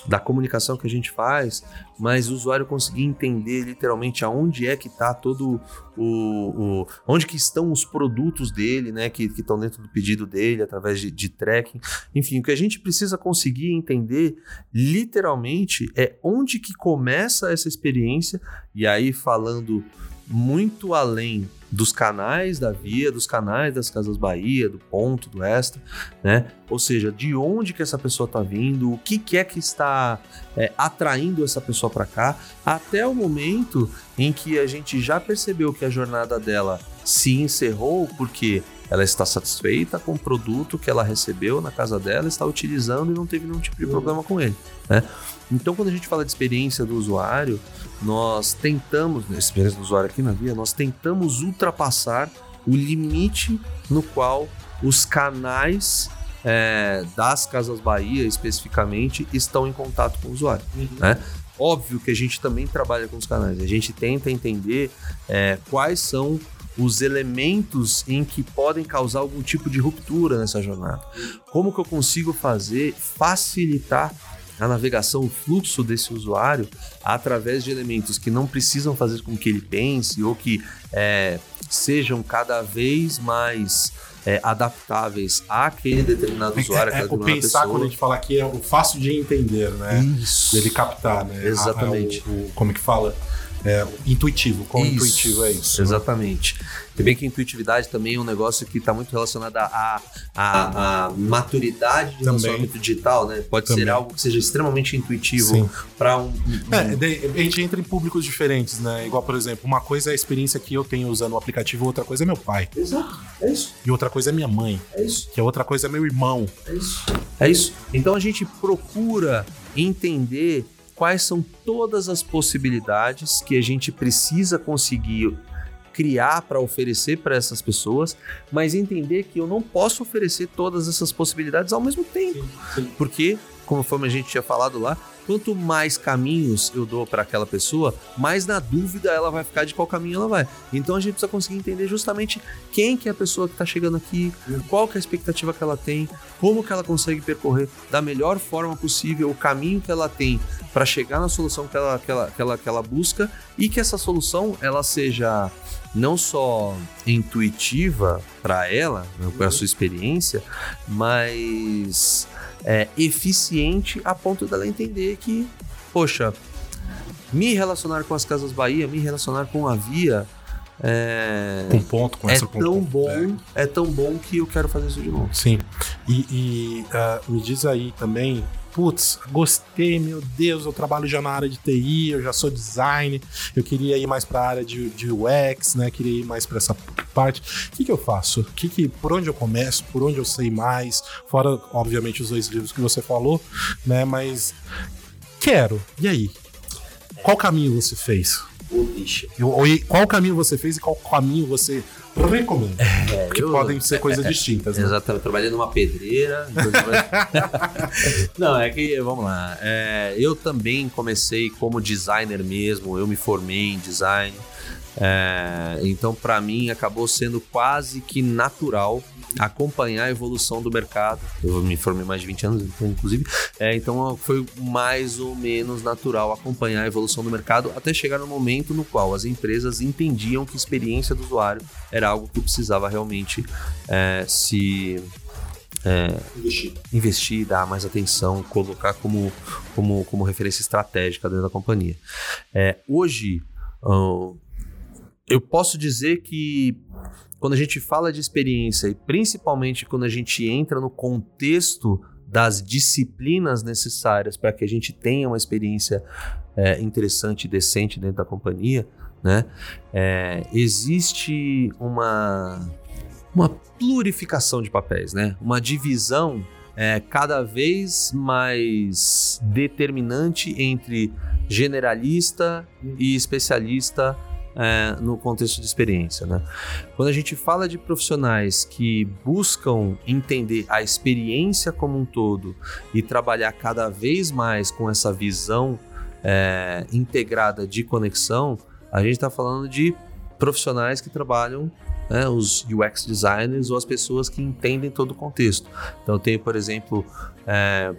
da comunicação que a gente faz, mas o usuário conseguir entender literalmente aonde é que está todo o, o- onde que estão os produtos dele, né, que que estão dentro do pedido dele através de, de tracking. Enfim, o que a gente precisa conseguir entender literalmente é onde que começa essa experiência e aí falando muito além dos canais da Via, dos canais das Casas Bahia, do Ponto, do Extra, né? Ou seja, de onde que essa pessoa está vindo, o que, que é que está é, atraindo essa pessoa para cá, até o momento em que a gente já percebeu que a jornada dela se encerrou porque ela está satisfeita com o produto que ela recebeu na casa dela, está utilizando e não teve nenhum tipo de problema com ele, né? Então, quando a gente fala de experiência do usuário, nós tentamos, na experiência do usuário aqui na Via, nós tentamos ultrapassar o limite no qual os canais é, das Casas Bahia, especificamente, estão em contato com o usuário. Né? Óbvio que a gente também trabalha com os canais, a gente tenta entender é, quais são os elementos em que podem causar algum tipo de ruptura nessa jornada. Como que eu consigo fazer, facilitar a navegação, o fluxo desse usuário através de elementos que não precisam fazer com que ele pense ou que é, sejam cada vez mais é, adaptáveis àquele determinado usuário, É, é, o pensar, pessoa. quando a gente fala aqui, é o fácil de entender, né? Isso. Dele captar, né? Exatamente. A- a- o- o- como que fala? É, intuitivo. Qual Isso, intuitivo é isso? Exatamente. Se bem que a intuitividade também é um negócio que está muito relacionado à, à, à maturidade de Também. relacionamento digital, né? Pode ser Também. algo que seja extremamente intuitivo para um, um- É, a gente entra em públicos diferentes, né? Igual, por exemplo, uma coisa é a experiência que eu tenho usando o aplicativo, outra coisa é meu pai. Exato. É isso. E outra coisa é minha mãe. É isso. Que a outra coisa é meu irmão. É isso. É isso. Então a gente procura entender quais são todas as possibilidades que a gente precisa conseguir criar para oferecer para essas pessoas, mas entender que eu não posso oferecer todas essas possibilidades ao mesmo tempo. Porque, conforme a gente tinha falado lá, quanto mais caminhos eu dou para aquela pessoa, mais na dúvida ela vai ficar de qual caminho ela vai. Então a gente precisa conseguir entender justamente quem que é a pessoa que está chegando aqui, qual que é a expectativa que ela tem, como que ela consegue percorrer da melhor forma possível o caminho que ela tem para chegar na solução que ela, que, ela, que, ela, que ela busca e que essa solução ela seja não só intuitiva para ela, né, para a sua experiência, mas é, eficiente a ponto dela entender que, poxa, me relacionar com as Casas Bahia, me relacionar com a Via, é, Com ponto, com é tão com- bom, é. tão bom que eu quero fazer isso de novo. Sim. E, e, ah, me diz aí também. Putz, gostei, meu Deus, eu trabalho já na área de TI, eu já sou design, eu queria ir mais para a área de, de UX, né? Queria ir mais para essa parte. O que, que eu faço? Que que, por onde eu começo? Por onde eu sei mais? Fora, obviamente, os dois livros que você falou, né? Mas quero. E aí? Qual caminho você fez? Ou qual caminho você fez e qual caminho você recomenda? Porque eu- podem ser coisas distintas, né? Exatamente, eu trabalhei numa pedreira. inclusive- Não, é que, vamos lá. é, eu também comecei como designer mesmo, eu me formei em design. é, então, para mim, acabou sendo quase que natural acompanhar a evolução do mercado. Eu me formei mais de 20 anos, inclusive. É, então, foi mais ou menos natural acompanhar a evolução do mercado até chegar no momento no qual as empresas entendiam que a experiência do usuário era algo que precisava realmente é, se é, investir, dar mais atenção, colocar como, como, como referência estratégica dentro da companhia. É, hoje, eu posso dizer que quando a gente fala de experiência, e principalmente quando a gente entra no contexto das disciplinas necessárias para que a gente tenha uma experiência é, interessante e decente dentro da companhia, né? É, existe uma, uma plurificação de papéis, né? Uma divisão é, cada vez mais determinante entre generalista e especialista é, no contexto de experiência, né? Quando a gente fala de profissionais que buscam entender a experiência como um todo e trabalhar cada vez mais com essa visão é, integrada de conexão, a gente está falando de profissionais que trabalham, né, os UX designers ou as pessoas que entendem todo o contexto. Então, eu tenho, por exemplo, é,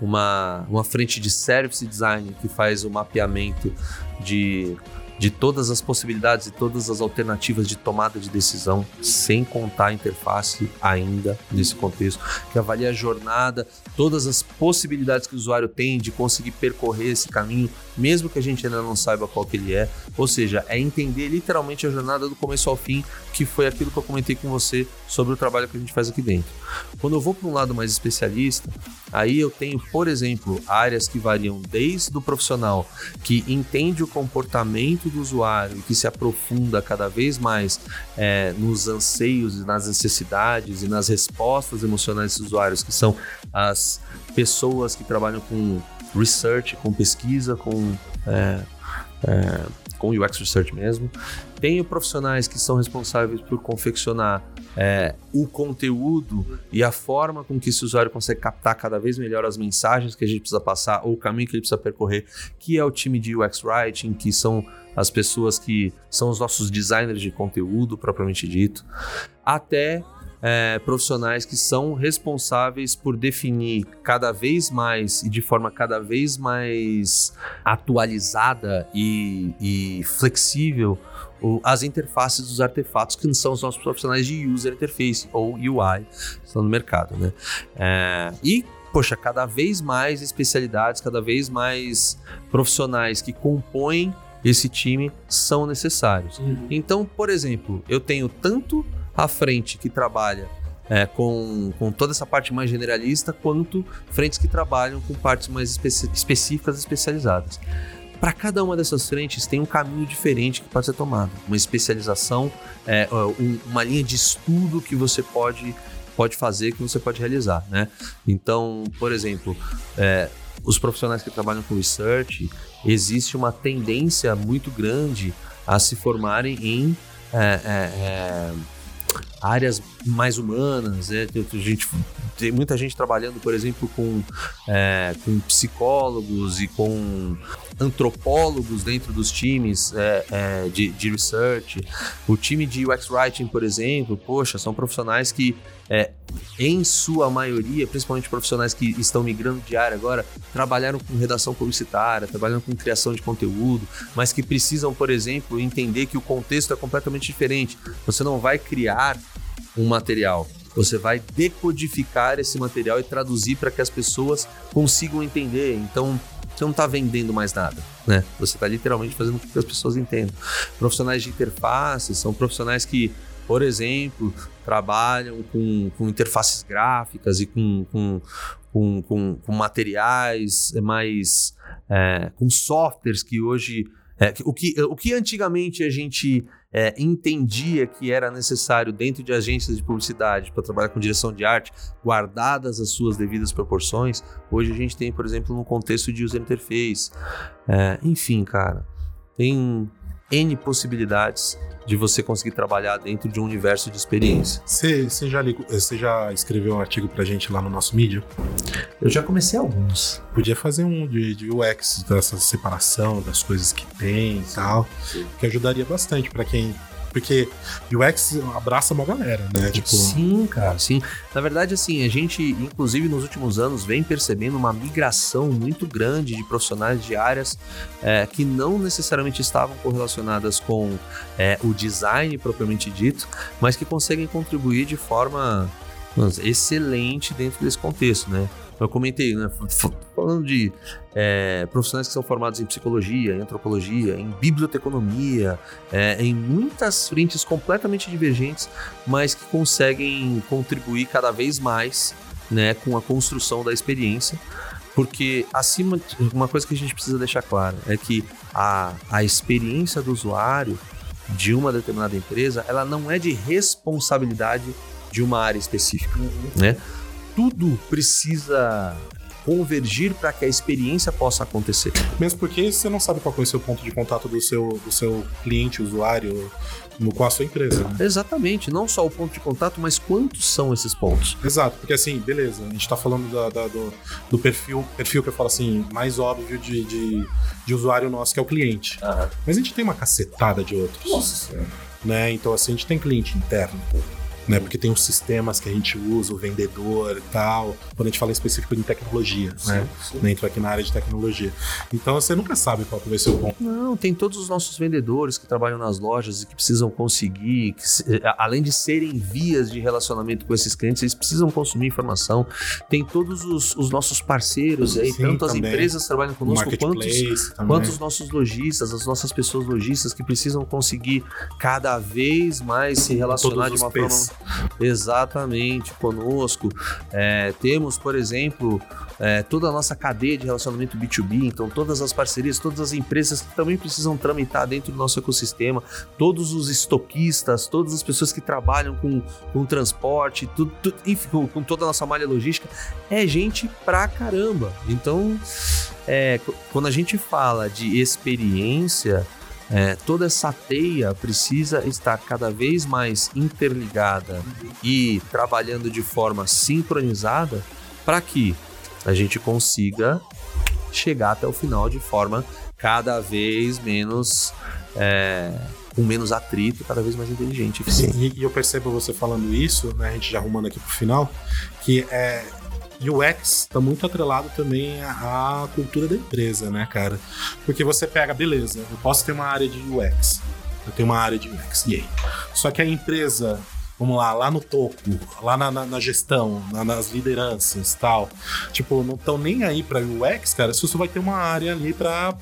uma, uma frente de service design que faz o mapeamento de de todas as possibilidades e todas as alternativas de tomada de decisão, sem contar a interface ainda nesse contexto, que avalia a jornada, todas as possibilidades que o usuário tem de conseguir percorrer esse caminho, mesmo que a gente ainda não saiba qual que ele é. Ou seja, é entender literalmente a jornada do começo ao fim, que foi aquilo que eu comentei com você sobre o trabalho que a gente faz aqui dentro. Quando eu vou para um lado mais especialista, aí eu tenho, por exemplo, áreas que variam desde o profissional que entende o comportamento do usuário e que se aprofunda cada vez mais é, nos anseios e nas necessidades e nas respostas emocionais desses usuários, que são as pessoas que trabalham com research, com pesquisa, com é, é, com UX Research mesmo. Tenho profissionais que são responsáveis por confeccionar é, o conteúdo e a forma com que esse usuário consegue captar cada vez melhor as mensagens que a gente precisa passar ou o caminho que ele precisa percorrer, que é o time de UX Writing, que são as pessoas que são os nossos designers de conteúdo, propriamente dito, até é, profissionais que são responsáveis por definir cada vez mais e de forma cada vez mais atualizada e, e flexível as interfaces dos artefatos que são os nossos profissionais de user interface ou UI estão no mercado, né? É, e poxa, cada vez mais especialidades, cada vez mais profissionais que compõem esse time são necessários. Então, por exemplo, eu tenho tanto a frente que trabalha é, com, com toda essa parte mais generalista, quanto frentes que trabalham com partes mais específicas e especializadas. Para cada uma dessas frentes tem um caminho diferente que pode ser tomado, uma especialização, é, um- uma linha de estudo que você pode, pode fazer, que você pode realizar. Né? Então, por exemplo, é, os profissionais que trabalham com research, existe uma tendência muito grande a se formarem em é, é, é, áreas mais humanas, tem, tem gente, tem muita gente trabalhando, por exemplo, com, é, com psicólogos e com antropólogos dentro dos times é, é, de, de research. O time de UX Writing, por exemplo, poxa, são profissionais que, é, em sua maioria, principalmente profissionais que estão migrando de área agora, trabalharam com redação publicitária, trabalham com criação de conteúdo, mas que precisam, por exemplo, entender que o contexto é completamente diferente. Você não vai criar um material. Você vai decodificar esse material e traduzir para que as pessoas consigam entender. Então, você não está vendendo mais nada, né? Você está literalmente fazendo com que as pessoas entendam. Profissionais de interface são profissionais que, por exemplo, trabalham com, com interfaces gráficas e com, com, com, com, materiais mais. É, com softwares que hoje. É, o, que, o que antigamente a gente é, entendia que era necessário dentro de agências de publicidade para trabalhar com direção de arte, guardadas as suas devidas proporções, hoje a gente tem, por exemplo, no contexto de user interface. É, enfim, cara, tem N possibilidades de você conseguir trabalhar dentro de um universo de experiência. Você, você, já, você já escreveu um artigo pra gente lá no nosso mídia? Eu já comecei alguns. Podia fazer um de, de UX, dessa separação das coisas que tem e tal, que ajudaria bastante para quem porque UX abraça uma galera, né? Tipo... Sim, cara, sim. Na verdade, assim, a gente, inclusive nos últimos anos, vem percebendo uma migração muito grande de profissionais de áreas é, que não necessariamente estavam correlacionadas com é, o design propriamente dito, mas que conseguem contribuir de forma excelente dentro desse contexto, né? Eu comentei, né? Falando de é, profissionais que são formados em psicologia, em antropologia, em biblioteconomia, é, em muitas frentes completamente divergentes, mas que conseguem contribuir cada vez mais né, com a construção da experiência. Porque, acima, uma coisa que a gente precisa deixar claro é que a, a experiência do usuário de uma determinada empresa, ela não é de responsabilidade de uma área específica, né? Tudo precisa convergir para que a experiência possa acontecer. Mesmo porque você não sabe qual é o seu ponto de contato do seu, do seu cliente, usuário, no, com a sua empresa. Né? Exatamente, não só o ponto de contato, mas quantos são esses pontos. Exato, porque assim, beleza, a gente está falando da, da, do, do, perfil, perfil que eu falo assim, mais óbvio de, de, de usuário nosso, que é o cliente. Mas a gente tem uma cacetada de outros. Nossa. Né? Então, assim, a gente tem cliente interno né? Porque tem os sistemas que a gente usa, o vendedor e tal. Quando a gente fala em específico em tecnologia, sim, né? Sim. né? Entra aqui na área de tecnologia. Então você nunca sabe qual vai ser o bom. Não, tem todos os nossos vendedores que trabalham nas lojas e que precisam conseguir, que, além de serem vias de relacionamento com esses clientes, eles precisam consumir informação. Tem todos os, os nossos parceiros, aí, tanto também. as empresas que trabalham conosco, quantos, quanto os nossos lojistas, as nossas pessoas lojistas que precisam conseguir cada vez mais se relacionar de uma forma Exatamente, conosco. É, temos, por exemplo, é, toda a nossa cadeia de relacionamento B2B, então todas as parcerias, todas as empresas que também precisam tramitar dentro do nosso ecossistema, todos os estoquistas, todas as pessoas que trabalham com, com transporte, tudo, tudo, enfim, com, toda a nossa malha logística, é gente pra caramba. Então, é, quando a gente fala de experiência, é, toda essa teia precisa estar cada vez mais interligada e trabalhando de forma sincronizada para que a gente consiga chegar até o final de forma cada vez menos é, com menos atrito, cada vez mais inteligente. E, e, eu percebo você falando isso, né, a gente já arrumando aqui pro final, que é UX está muito atrelado também à, cultura da empresa, né, cara? Porque você pega, beleza, eu posso ter uma área de UX, eu tenho uma área de UX, e aí? Só que a empresa vamos lá, lá no topo, lá na, na, na gestão, na, nas lideranças tal. Tipo, não estão nem aí para UX, cara, se você vai ter uma área ali para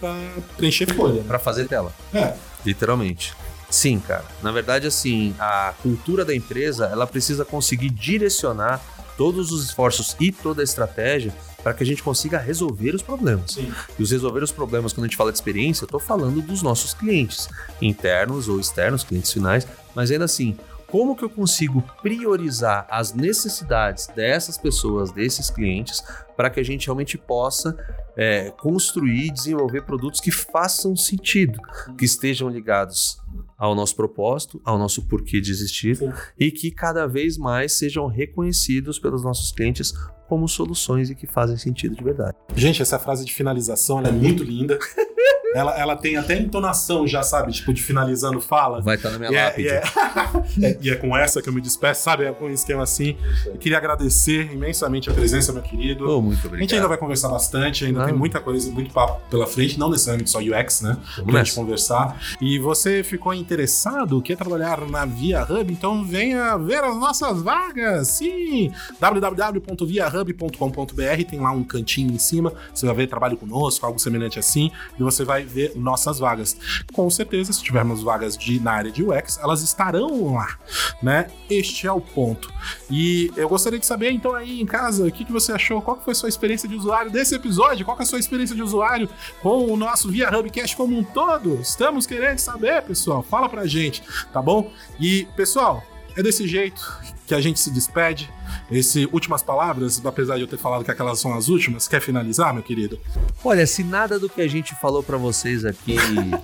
preencher folha. Né? Para fazer tela. É. Literalmente. Sim, cara. Na verdade, assim, a cultura da empresa, ela precisa conseguir direcionar todos os esforços e toda a estratégia para que a gente consiga resolver os problemas. Sim. E os resolver os problemas, quando a gente fala de experiência, eu estou falando dos nossos clientes, internos ou externos, clientes finais, mas ainda assim, como que eu consigo priorizar as necessidades dessas pessoas, desses clientes, para que a gente realmente possa é, construir e desenvolver produtos que façam sentido, que estejam ligados ao nosso propósito, ao nosso porquê de existir Sim. e que cada vez mais sejam reconhecidos pelos nossos clientes como soluções e que fazem sentido de verdade. Gente, essa frase de finalização é muito linda. ela, ela tem até entonação, já sabe, tipo, de finalizando fala. Vai estar na minha E é, lápide. e, é, é- e é com essa que eu me despeço, sabe? É com um esquema assim. Eu queria agradecer imensamente a presença, meu querido. Ô, muito A obrigado. gente ainda vai conversar bastante, ainda Não. tem muita coisa, muito papo pela frente, não necessariamente só UX, né? Vamos Pra gente conversar. E você ficou interessado, quer trabalhar na Via Hub? Então venha ver as nossas vagas. Sim! www.viahub.com.br tem lá um cantinho em cima, você vai ver trabalho conosco, algo semelhante assim, e você vai ver nossas vagas. Com certeza, se tivermos vagas de, na área de UX, elas estarão lá, né? Este é o ponto. E eu gostaria de saber, então, aí em casa, o que, que você achou? Qual foi a sua experiência de usuário desse episódio? Qual é a sua experiência de usuário com o nosso Via Hubcast como um todo? Estamos querendo saber, pessoal. Fala pra gente, tá bom? E, pessoal, é desse jeito que a gente se despede. Esse últimas palavras, apesar de eu ter falado que aquelas são as últimas, quer finalizar, meu querido? Olha, se nada do que a gente falou pra vocês aqui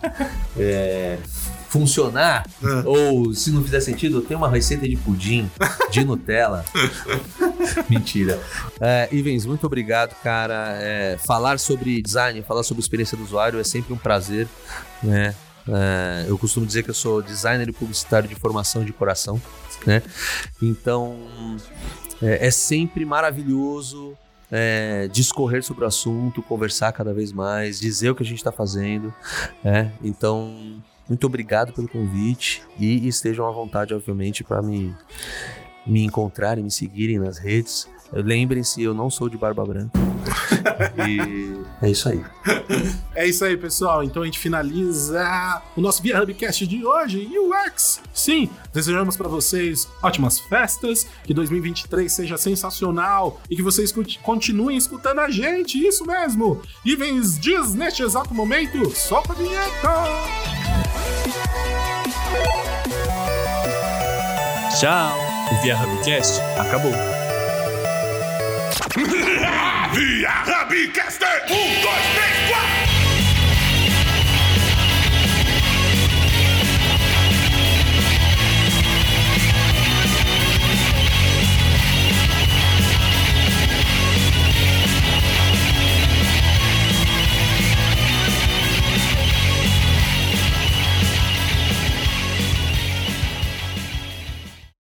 é, funcionar, Ah. ou se não fizer sentido, tem uma receita de pudim de Nutella. Mentira. É, Ivens, muito obrigado, cara. É, falar sobre design, falar sobre experiência do usuário é sempre um prazer, né? É, eu costumo dizer que eu sou designer e publicitário de formação de coração, né? Então, é, é sempre maravilhoso é, discorrer sobre o assunto, conversar cada vez mais, dizer o que a gente está fazendo. né? Então, muito obrigado pelo convite e estejam à vontade, obviamente, para me, me encontrarem, me seguirem nas redes. Lembrem-se, eu não sou de barba branca. e é isso aí. É isso aí, pessoal. Então a gente finaliza o nosso Via Hubcast de hoje, UX. Sim, desejamos para vocês ótimas festas, que 2023 seja sensacional e que vocês continuem escutando a gente, isso mesmo. Ivens diz neste exato momento, solta a vinheta! Tchau! O Via Hubcast acabou. Via Hubcaster. Um, dois, três,